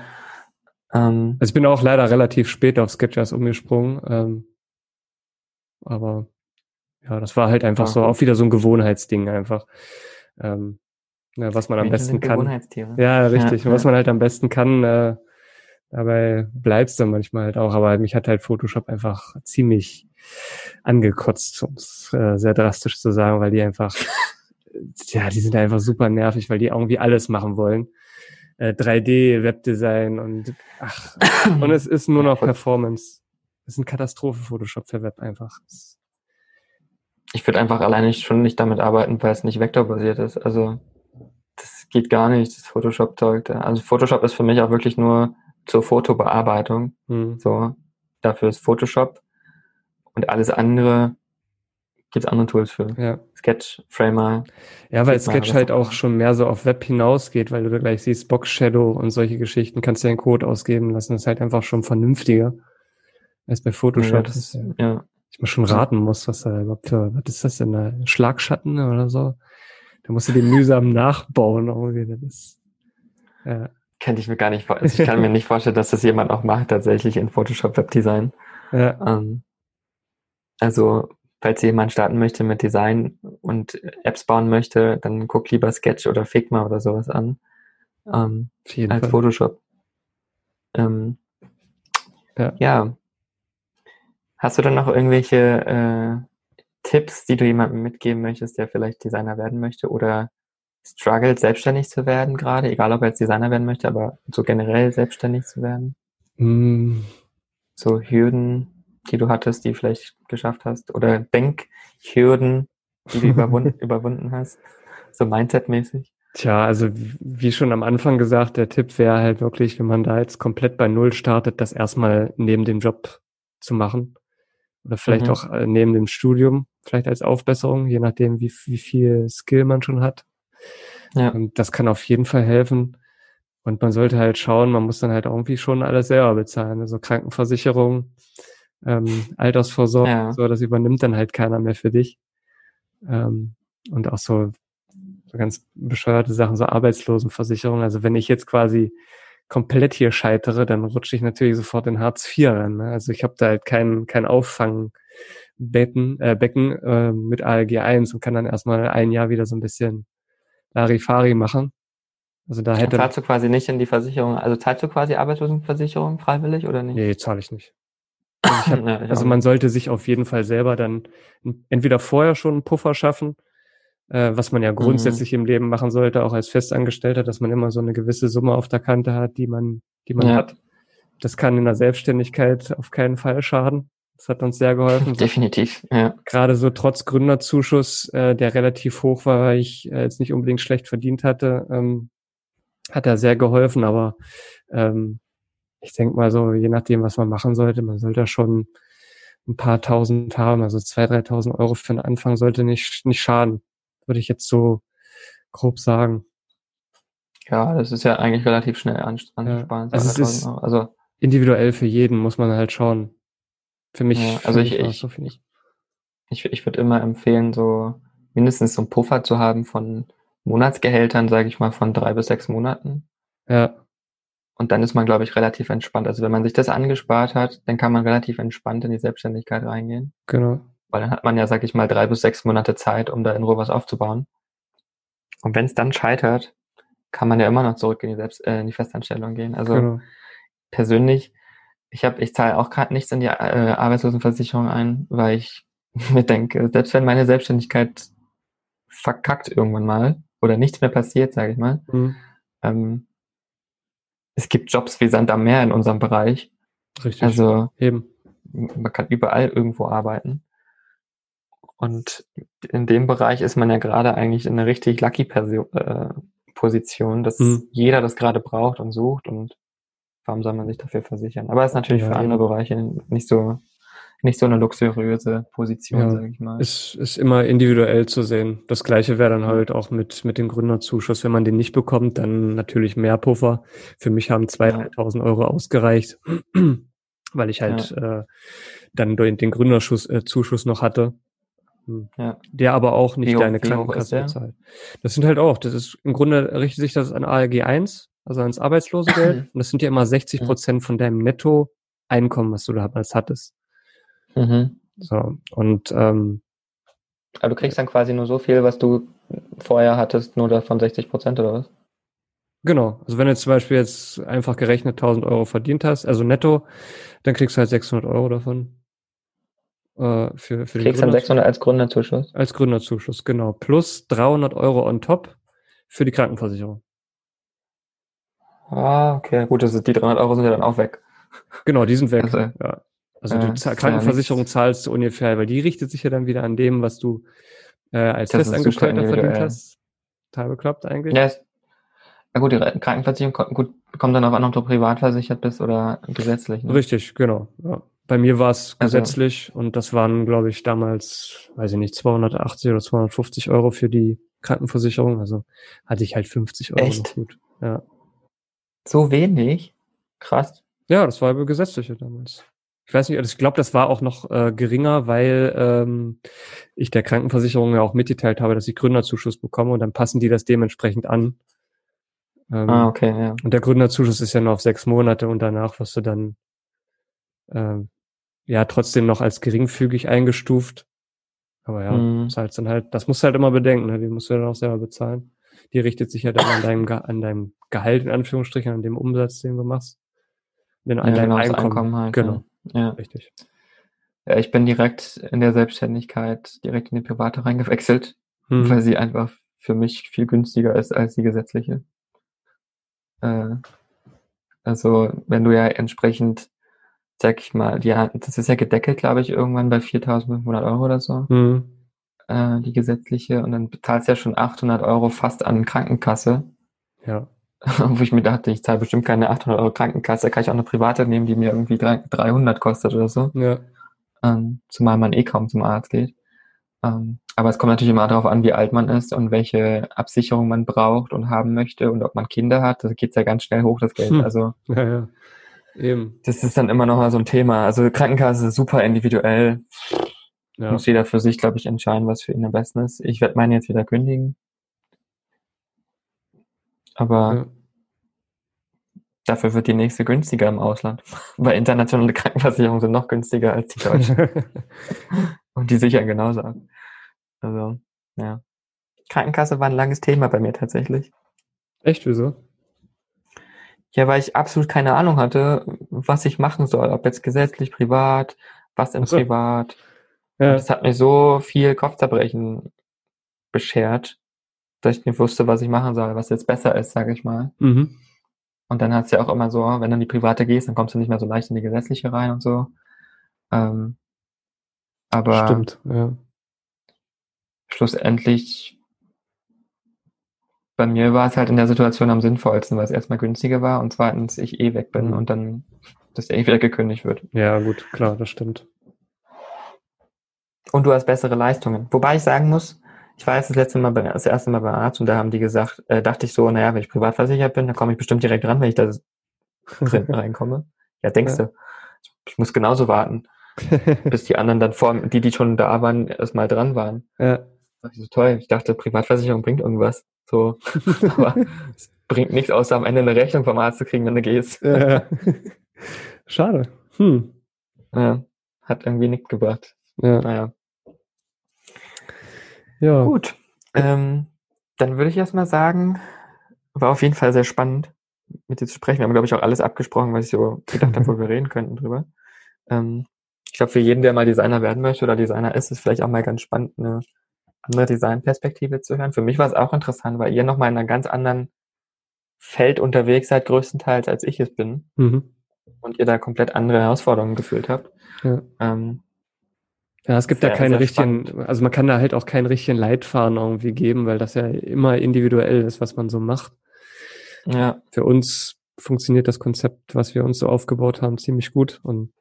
Ähm, also ich bin auch leider relativ spät auf Sketchers umgesprungen. Ähm, aber ja, das war halt einfach so auch wieder so ein Gewohnheitsding einfach. Ähm, ja, was man am besten kann. Ja, richtig. Ja, was man halt am besten kann, äh, dabei bleibt's dann manchmal halt auch. Aber mich hat halt Photoshop einfach ziemlich angekotzt, um es äh, sehr drastisch zu sagen, weil die einfach, ja, die sind einfach super nervig, weil die irgendwie alles machen wollen. Äh, 3D-Webdesign und ach, und es ist nur noch Performance. Es ist eine Katastrophe Photoshop für Web einfach. Ich würde einfach alleine schon nicht damit arbeiten, weil es nicht vektorbasiert ist. Also das geht gar nicht, das Photoshop-Zeug. Also Photoshop ist für mich auch wirklich nur zur Fotobearbeitung. Hm. So, dafür ist Photoshop. Und alles andere gibt es andere Tools für. Ja. Sketch, Framer. Ja, weil Sketch halt auch schon mehr so auf Web hinausgeht, weil du da gleich siehst, Box Shadow und solche Geschichten kannst du ja einen Code ausgeben lassen. Das ist halt einfach schon vernünftiger als bei Photoshop. Ja, das, ja, ja. Ich muss schon raten muss, was da überhaupt für, was ist das denn da? Schlagschatten oder so? Da musst du den mühsam nachbauen. Irgendwie. Das ist, ja. Könnte ich mir gar nicht vorstellen. Also ich kann mir nicht vorstellen, dass das jemand auch macht, tatsächlich in Photoshop Webdesign. Ja. Ähm, also falls jemand starten möchte mit Design und Apps bauen möchte, dann guck lieber Sketch oder Figma oder sowas an ähm, als Fall. Photoshop. Ähm, ja. ja. Hast du dann noch irgendwelche äh, Tipps, die du jemandem mitgeben möchtest, der vielleicht Designer werden möchte oder struggelt, selbstständig zu werden gerade, egal ob er jetzt Designer werden möchte, aber so generell selbstständig zu werden? Mm. So Hürden, die du hattest, die vielleicht geschafft hast? Oder Denkhürden, die du überwunden, überwunden hast? So Mindset-mäßig? Tja, also wie schon am Anfang gesagt, der Tipp wäre halt wirklich, wenn man da jetzt komplett bei Null startet, das erstmal neben dem Job zu machen. Oder vielleicht mhm. auch äh, neben dem Studium, vielleicht als Aufbesserung, je nachdem, wie, wie viel Skill man schon hat. Ja. Und das kann auf jeden Fall helfen. Und man sollte halt schauen, man muss dann halt irgendwie schon alles selber bezahlen. Also Krankenversicherung, ähm, Altersvorsorge, ja. so, das übernimmt dann halt keiner mehr für dich. Ähm, und auch so, so ganz bescheuerte Sachen, so Arbeitslosenversicherung. Also wenn ich jetzt quasi komplett hier scheitere, dann rutsche ich natürlich sofort in Hartz IV ran. Ne? Also ich habe da halt kein, kein Auffangbecken äh, Becken, äh, mit ALG 1 und kann dann erstmal ein Jahr wieder so ein bisschen Larifari machen. Also da hätte. Zahlst du quasi nicht in die Versicherung, also zahlst du quasi Arbeitslosenversicherung freiwillig oder nicht? Nee, zahle ich nicht. Also, hab, ja, also man sollte sich auf jeden Fall selber dann entweder vorher schon einen Puffer schaffen, äh, was man ja mhm. grundsätzlich mhm. im Leben machen sollte, auch als Festangestellter, dass man immer so eine gewisse Summe auf der Kante hat, die man, die man ja. hat. Das kann in der Selbstständigkeit auf keinen Fall schaden. Das hat uns sehr geholfen. Definitiv, ja. Gerade so trotz Gründerzuschuss, äh, der relativ hoch war, weil ich äh, jetzt nicht unbedingt schlecht verdient hatte, ähm, hat er sehr geholfen, aber ähm, ich denke mal so, je nachdem, was man machen sollte, man sollte schon ein paar tausend haben, also zwei, dreitausend Euro für den Anfang sollte nicht, nicht schaden, würde ich jetzt so grob sagen. Ja, das ist ja eigentlich relativ schnell ansparen. Ja, also es ist also individuell für jeden, muss man halt schauen. Für mich, ja, also ich, ich, so ich, ich, ich würde immer empfehlen, so mindestens so einen Puffer zu haben von Monatsgehältern, sage ich mal, von drei bis sechs Monaten. Ja. Und dann ist man, glaube ich, relativ entspannt. Also wenn man sich das angespart hat, dann kann man relativ entspannt in die Selbstständigkeit reingehen. Genau. Weil dann hat man ja, sag ich mal, drei bis sechs Monate Zeit, um da in Ruhe was aufzubauen. Und wenn es dann scheitert, kann man ja immer noch zurück in die, Selbst äh, in die Festanstellung gehen. Also genau. persönlich, ich habe, ich zahle auch gerade nichts in die äh, Arbeitslosenversicherung ein, weil ich mir denke, selbst wenn meine Selbstständigkeit verkackt irgendwann mal oder nichts mehr passiert, sage ich mal, mhm. ähm, es gibt Jobs wie Sand am Meer in unserem Bereich. Richtig. Also Eben. man kann überall irgendwo arbeiten. Und in dem Bereich ist man ja gerade eigentlich in einer richtig lucky Perso äh, Position, dass mhm. jeder das gerade braucht und sucht und warum soll man sich dafür versichern? Aber es ist natürlich ja, für andere Bereiche nicht so nicht so eine luxuriöse Position, ja, sage ich mal. Es ist immer individuell zu sehen. Das gleiche wäre dann halt auch mit, mit dem Gründerzuschuss. Wenn man den nicht bekommt, dann natürlich mehr Puffer. Für mich haben 2.000, 3.000 Euro ausgereicht, weil ich halt ja. äh, dann den Gründerzuschuss äh, Zuschuss noch hatte. Hm. Ja. Der aber auch nicht deine Krankenkasse bezahlt. Das sind halt auch, das ist im Grunde richtet sich das an ALG 1, also ans Arbeitslosengeld. Und das sind ja immer 60 Prozent von deinem Nettoeinkommen, was du damals hattest. Mhm. So, und ähm, aber du kriegst dann quasi nur so viel, was du vorher hattest, nur davon 60 Prozent oder was? Genau. Also wenn du zum Beispiel jetzt einfach gerechnet 1000 Euro verdient hast, also netto, dann kriegst du halt 600 Euro davon. Äh, für, für kriegst dann 600 als Gründerzuschuss? Als Gründerzuschuss, genau. Plus 300 Euro on top für die Krankenversicherung. Ah, okay, gut, also die 300 Euro sind ja dann auch weg. Genau, die sind weg. Also, ja. Also ja, die Krankenversicherung zahlst du ungefähr, weil die richtet sich ja dann wieder an dem, was du äh, als Festangestellter verdient hast. Total bekloppt eigentlich. Ja, ist, ja gut, die Krankenversicherung gut, kommt dann auch an, ob du privat versichert bist oder gesetzlich. Ne? Richtig, genau. Ja. Bei mir war es also gesetzlich also, und das waren, glaube ich, damals, weiß ich nicht, 280 oder 250 Euro für die Krankenversicherung. Also hatte ich halt 50 Euro echt? gut. Ja. So wenig? Krass. Ja, das war über gesetzliche damals. Ich weiß nicht, also ich glaube, das war auch noch äh, geringer, weil ähm, ich der Krankenversicherung ja auch mitgeteilt habe, dass ich Gründerzuschuss bekomme und dann passen die das dementsprechend an. Ähm, ah, okay, ja. Und der Gründerzuschuss ist ja nur auf sechs Monate und danach wirst du dann ähm, ja trotzdem noch als geringfügig eingestuft. Aber ja, mhm. das halt dann halt, das musst du halt immer bedenken, ne? die musst du dann auch selber bezahlen. Die richtet sich ja dann an deinem, an deinem Gehalt, in Anführungsstrichen, an dem Umsatz, den du machst. Den, an ja, deinem genau, Einkommen. Einkommen halt, genau. Ja. Ja. Richtig. Ja, ich bin direkt in der Selbstständigkeit direkt in die private reingewechselt, hm. weil sie einfach für mich viel günstiger ist als die gesetzliche. Äh, also wenn du ja entsprechend, sag ich mal, ja, das ist ja gedeckelt, glaube ich, irgendwann bei 4.500 Euro oder so, hm. äh, die gesetzliche, und dann bezahlst du ja schon 800 Euro fast an Krankenkasse. Ja. Wo ich mir dachte, ich zahle bestimmt keine 800 Euro Krankenkasse, da kann ich auch eine private nehmen, die mir irgendwie 300 kostet oder so. Ja. Ähm, zumal man eh kaum zum Arzt geht. Ähm, aber es kommt natürlich immer darauf an, wie alt man ist und welche Absicherung man braucht und haben möchte und ob man Kinder hat. Da geht's ja ganz schnell hoch, das Geld. Hm. Also ja, ja. Eben. Das ist dann immer noch mal so ein Thema. Also Krankenkasse ist super individuell. Ja. Muss jeder für sich, glaube ich, entscheiden, was für ihn am besten ist. Ich werde meine jetzt wieder kündigen. Aber ja. dafür wird die nächste günstiger im Ausland. Weil internationale Krankenversicherungen sind noch günstiger als die deutsche. Und die sichern genauso ab. Also, ja. Krankenkasse war ein langes Thema bei mir tatsächlich. Echt, wieso? Ja, weil ich absolut keine Ahnung hatte, was ich machen soll. Ob jetzt gesetzlich, privat, was im so. Privat. Ja. Das hat mir so viel Kopfzerbrechen beschert, dass ich nicht wusste, was ich machen soll, was jetzt besser ist, sage ich mal. Mhm. Und dann hat es ja auch immer so, wenn du in die private gehst, dann kommst du nicht mehr so leicht in die gesetzliche rein und so. Ähm, aber Stimmt, ja. schlussendlich bei mir war es halt in der Situation am sinnvollsten, weil es erstmal günstiger war und zweitens ich eh weg bin mhm. und dann das eh wieder gekündigt wird. Ja, gut, klar, das stimmt. Und du hast bessere Leistungen. Wobei ich sagen muss, ich war jetzt das letzte Mal, das erste Mal beim Arzt und da haben die gesagt, äh, dachte ich so, naja, wenn ich privat versichert bin, dann komme ich bestimmt direkt ran, wenn ich da reinkomme. Ja, denkst ja. du, ich muss genauso warten. bis die anderen dann vor, die, die schon da waren, erstmal dran waren. Ja. Das so toll. Ich dachte, Privatversicherung bringt irgendwas. So. Aber es bringt nichts, außer am Ende eine Rechnung vom Arzt zu kriegen, wenn du gehst. Ja. Schade. Hm. Ja. Hat irgendwie nichts gebracht. Ja. Naja. Ja. Gut. Ähm, dann würde ich erstmal sagen, war auf jeden Fall sehr spannend, mit dir zu sprechen. Wir haben, glaube ich, auch alles abgesprochen, was ich so gedacht habe, wo wir reden könnten drüber. Ähm, ich glaube, für jeden, der mal Designer werden möchte oder Designer ist, ist vielleicht auch mal ganz spannend, eine andere Designperspektive zu hören. Für mich war es auch interessant, weil ihr nochmal in einem ganz anderen Feld unterwegs seid, größtenteils, als ich es bin. Mhm. Und ihr da komplett andere Herausforderungen gefühlt habt. Ja. Ähm, ja, es gibt sehr, da keine richtigen, spannend. also man kann da halt auch keinen richtigen Leitfaden irgendwie geben, weil das ja immer individuell ist, was man so macht. Ja. Für uns funktioniert das Konzept, was wir uns so aufgebaut haben, ziemlich gut und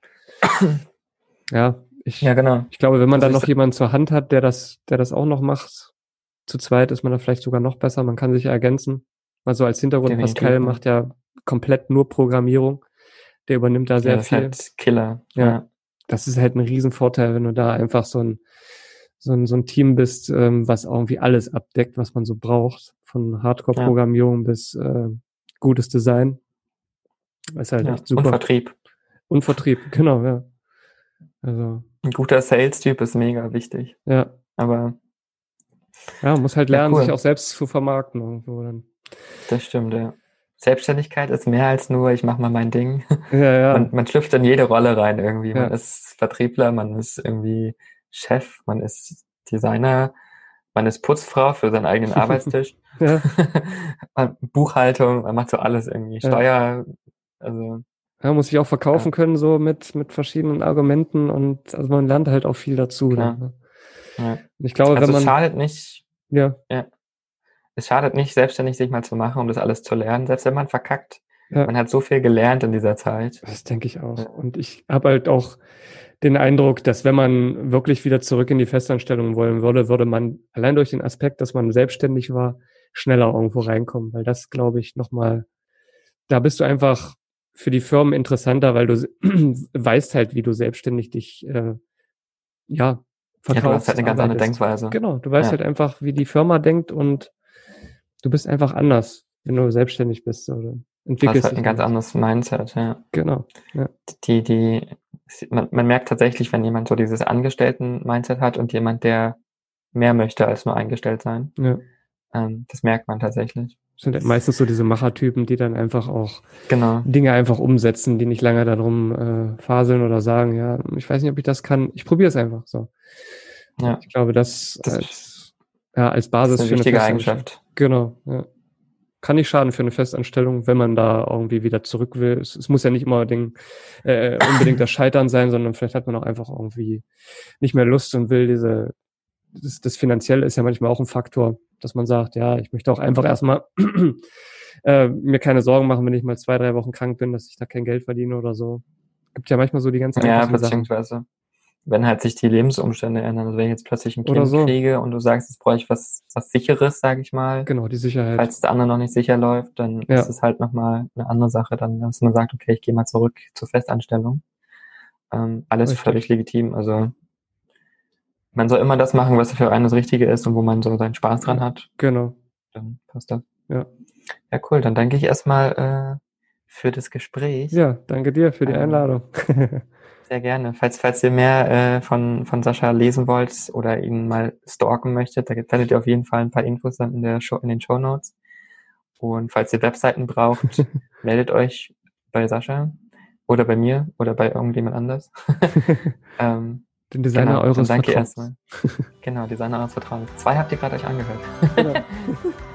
ja, ich, ja, genau. ich glaube, wenn man also dann noch jemanden zur Hand hat, der das, der das auch noch macht, zu zweit ist man da vielleicht sogar noch besser. Man kann sich ergänzen. Also als Hintergrund, Definitiv, Pascal macht ja komplett nur Programmierung. Der übernimmt da sehr ja, viel. Halt Killer. Ja. ja. Das ist halt ein Riesenvorteil, wenn du da einfach so ein, so ein, so ein Team bist, ähm, was irgendwie alles abdeckt, was man so braucht. Von Hardcore-Programmierung ja. bis äh, gutes Design. Ist halt ja. echt super. Und Vertrieb. Und Vertrieb, genau, ja. Also. Ein guter Sales-Typ ist mega wichtig. Ja. Aber. Ja, muss halt lernen, ja, cool. sich auch selbst zu vermarkten irgendwo dann. Das stimmt, ja. Selbstständigkeit ist mehr als nur, ich mache mal mein Ding. Ja, ja. Man, man schlüpft in jede Rolle rein irgendwie. Ja. Man ist Vertriebler, man ist irgendwie Chef, man ist Designer, man ist Putzfrau für seinen eigenen Arbeitstisch. Buchhaltung, man macht so alles irgendwie. Steuer, also. Ja, muss sich auch verkaufen ja. können, so mit, mit verschiedenen Argumenten und also man lernt halt auch viel dazu. Ne? Ja. Ich glaube, also wenn man. Es schadet nicht. Ja. ja. Es schadet nicht, selbstständig sich mal zu machen, um das alles zu lernen, selbst wenn man verkackt. Ja. Man hat so viel gelernt in dieser Zeit. Das denke ich auch. Und ich habe halt auch den Eindruck, dass wenn man wirklich wieder zurück in die Festanstellung wollen würde, würde man allein durch den Aspekt, dass man selbstständig war, schneller irgendwo reinkommen, weil das, glaube ich, nochmal, da bist du einfach für die Firmen interessanter, weil du weißt halt, wie du selbstständig dich, äh, ja, verkaufst. Ja, du hast halt eine ganz andere Denkweise. Genau, du weißt ja. halt einfach, wie die Firma denkt und du bist einfach anders, wenn du selbstständig bist oder entwickelst. Du hast halt ein ganz anderes Mindset, ja. Genau. Ja. Die, die, man, man merkt tatsächlich, wenn jemand so dieses Angestellten-Mindset hat und jemand, der mehr möchte als nur eingestellt sein. Ja. Ähm, das merkt man tatsächlich. Das sind meistens so diese Machertypen, die dann einfach auch genau. Dinge einfach umsetzen, die nicht lange darum äh, faseln oder sagen, ja, ich weiß nicht, ob ich das kann, ich probiere es einfach so. Ja. Ich glaube, das, das als, ja, als Basis das ist eine für eine Eigenschaft. Genau, ja kann nicht schaden für eine Festanstellung, wenn man da irgendwie wieder zurück will. Es, es muss ja nicht immer den, äh, unbedingt das Scheitern sein, sondern vielleicht hat man auch einfach irgendwie nicht mehr Lust und will diese, das, das Finanzielle ist ja manchmal auch ein Faktor, dass man sagt, ja, ich möchte auch einfach erstmal äh, mir keine Sorgen machen, wenn ich mal zwei, drei Wochen krank bin, dass ich da kein Geld verdiene oder so. Gibt ja manchmal so die ganzen Ja, beziehungsweise. Sachen wenn halt sich die Lebensumstände ändern. Also wenn ich jetzt plötzlich ein Kind so. kriege und du sagst, jetzt brauche ich was, was sicheres, sage ich mal. Genau, die Sicherheit. Falls der andere noch nicht sicher läuft, dann ja. ist es halt nochmal eine andere Sache, dann, dass man sagt, okay, ich gehe mal zurück zur Festanstellung. Ähm, alles Richtig. völlig legitim. Also man soll immer das machen, was für einen das Richtige ist und wo man so seinen Spaß dran hat. Genau. Dann passt das. Ja. Ja, cool. Dann danke ich erstmal äh, für das Gespräch. Ja, danke dir für die ähm, Einladung. Sehr gerne. Falls, falls ihr mehr äh, von, von Sascha lesen wollt oder ihn mal stalken möchtet, da findet ihr auf jeden Fall ein paar Infos dann in, der Show, in den Show Notes. Und falls ihr Webseiten braucht, meldet euch bei Sascha oder bei mir oder bei irgendjemand anders. ähm, Den Designer genau, eures danke Vertrauens. erstmal. genau, Designer eures Vertrauens. Zwei habt ihr gerade euch angehört. genau.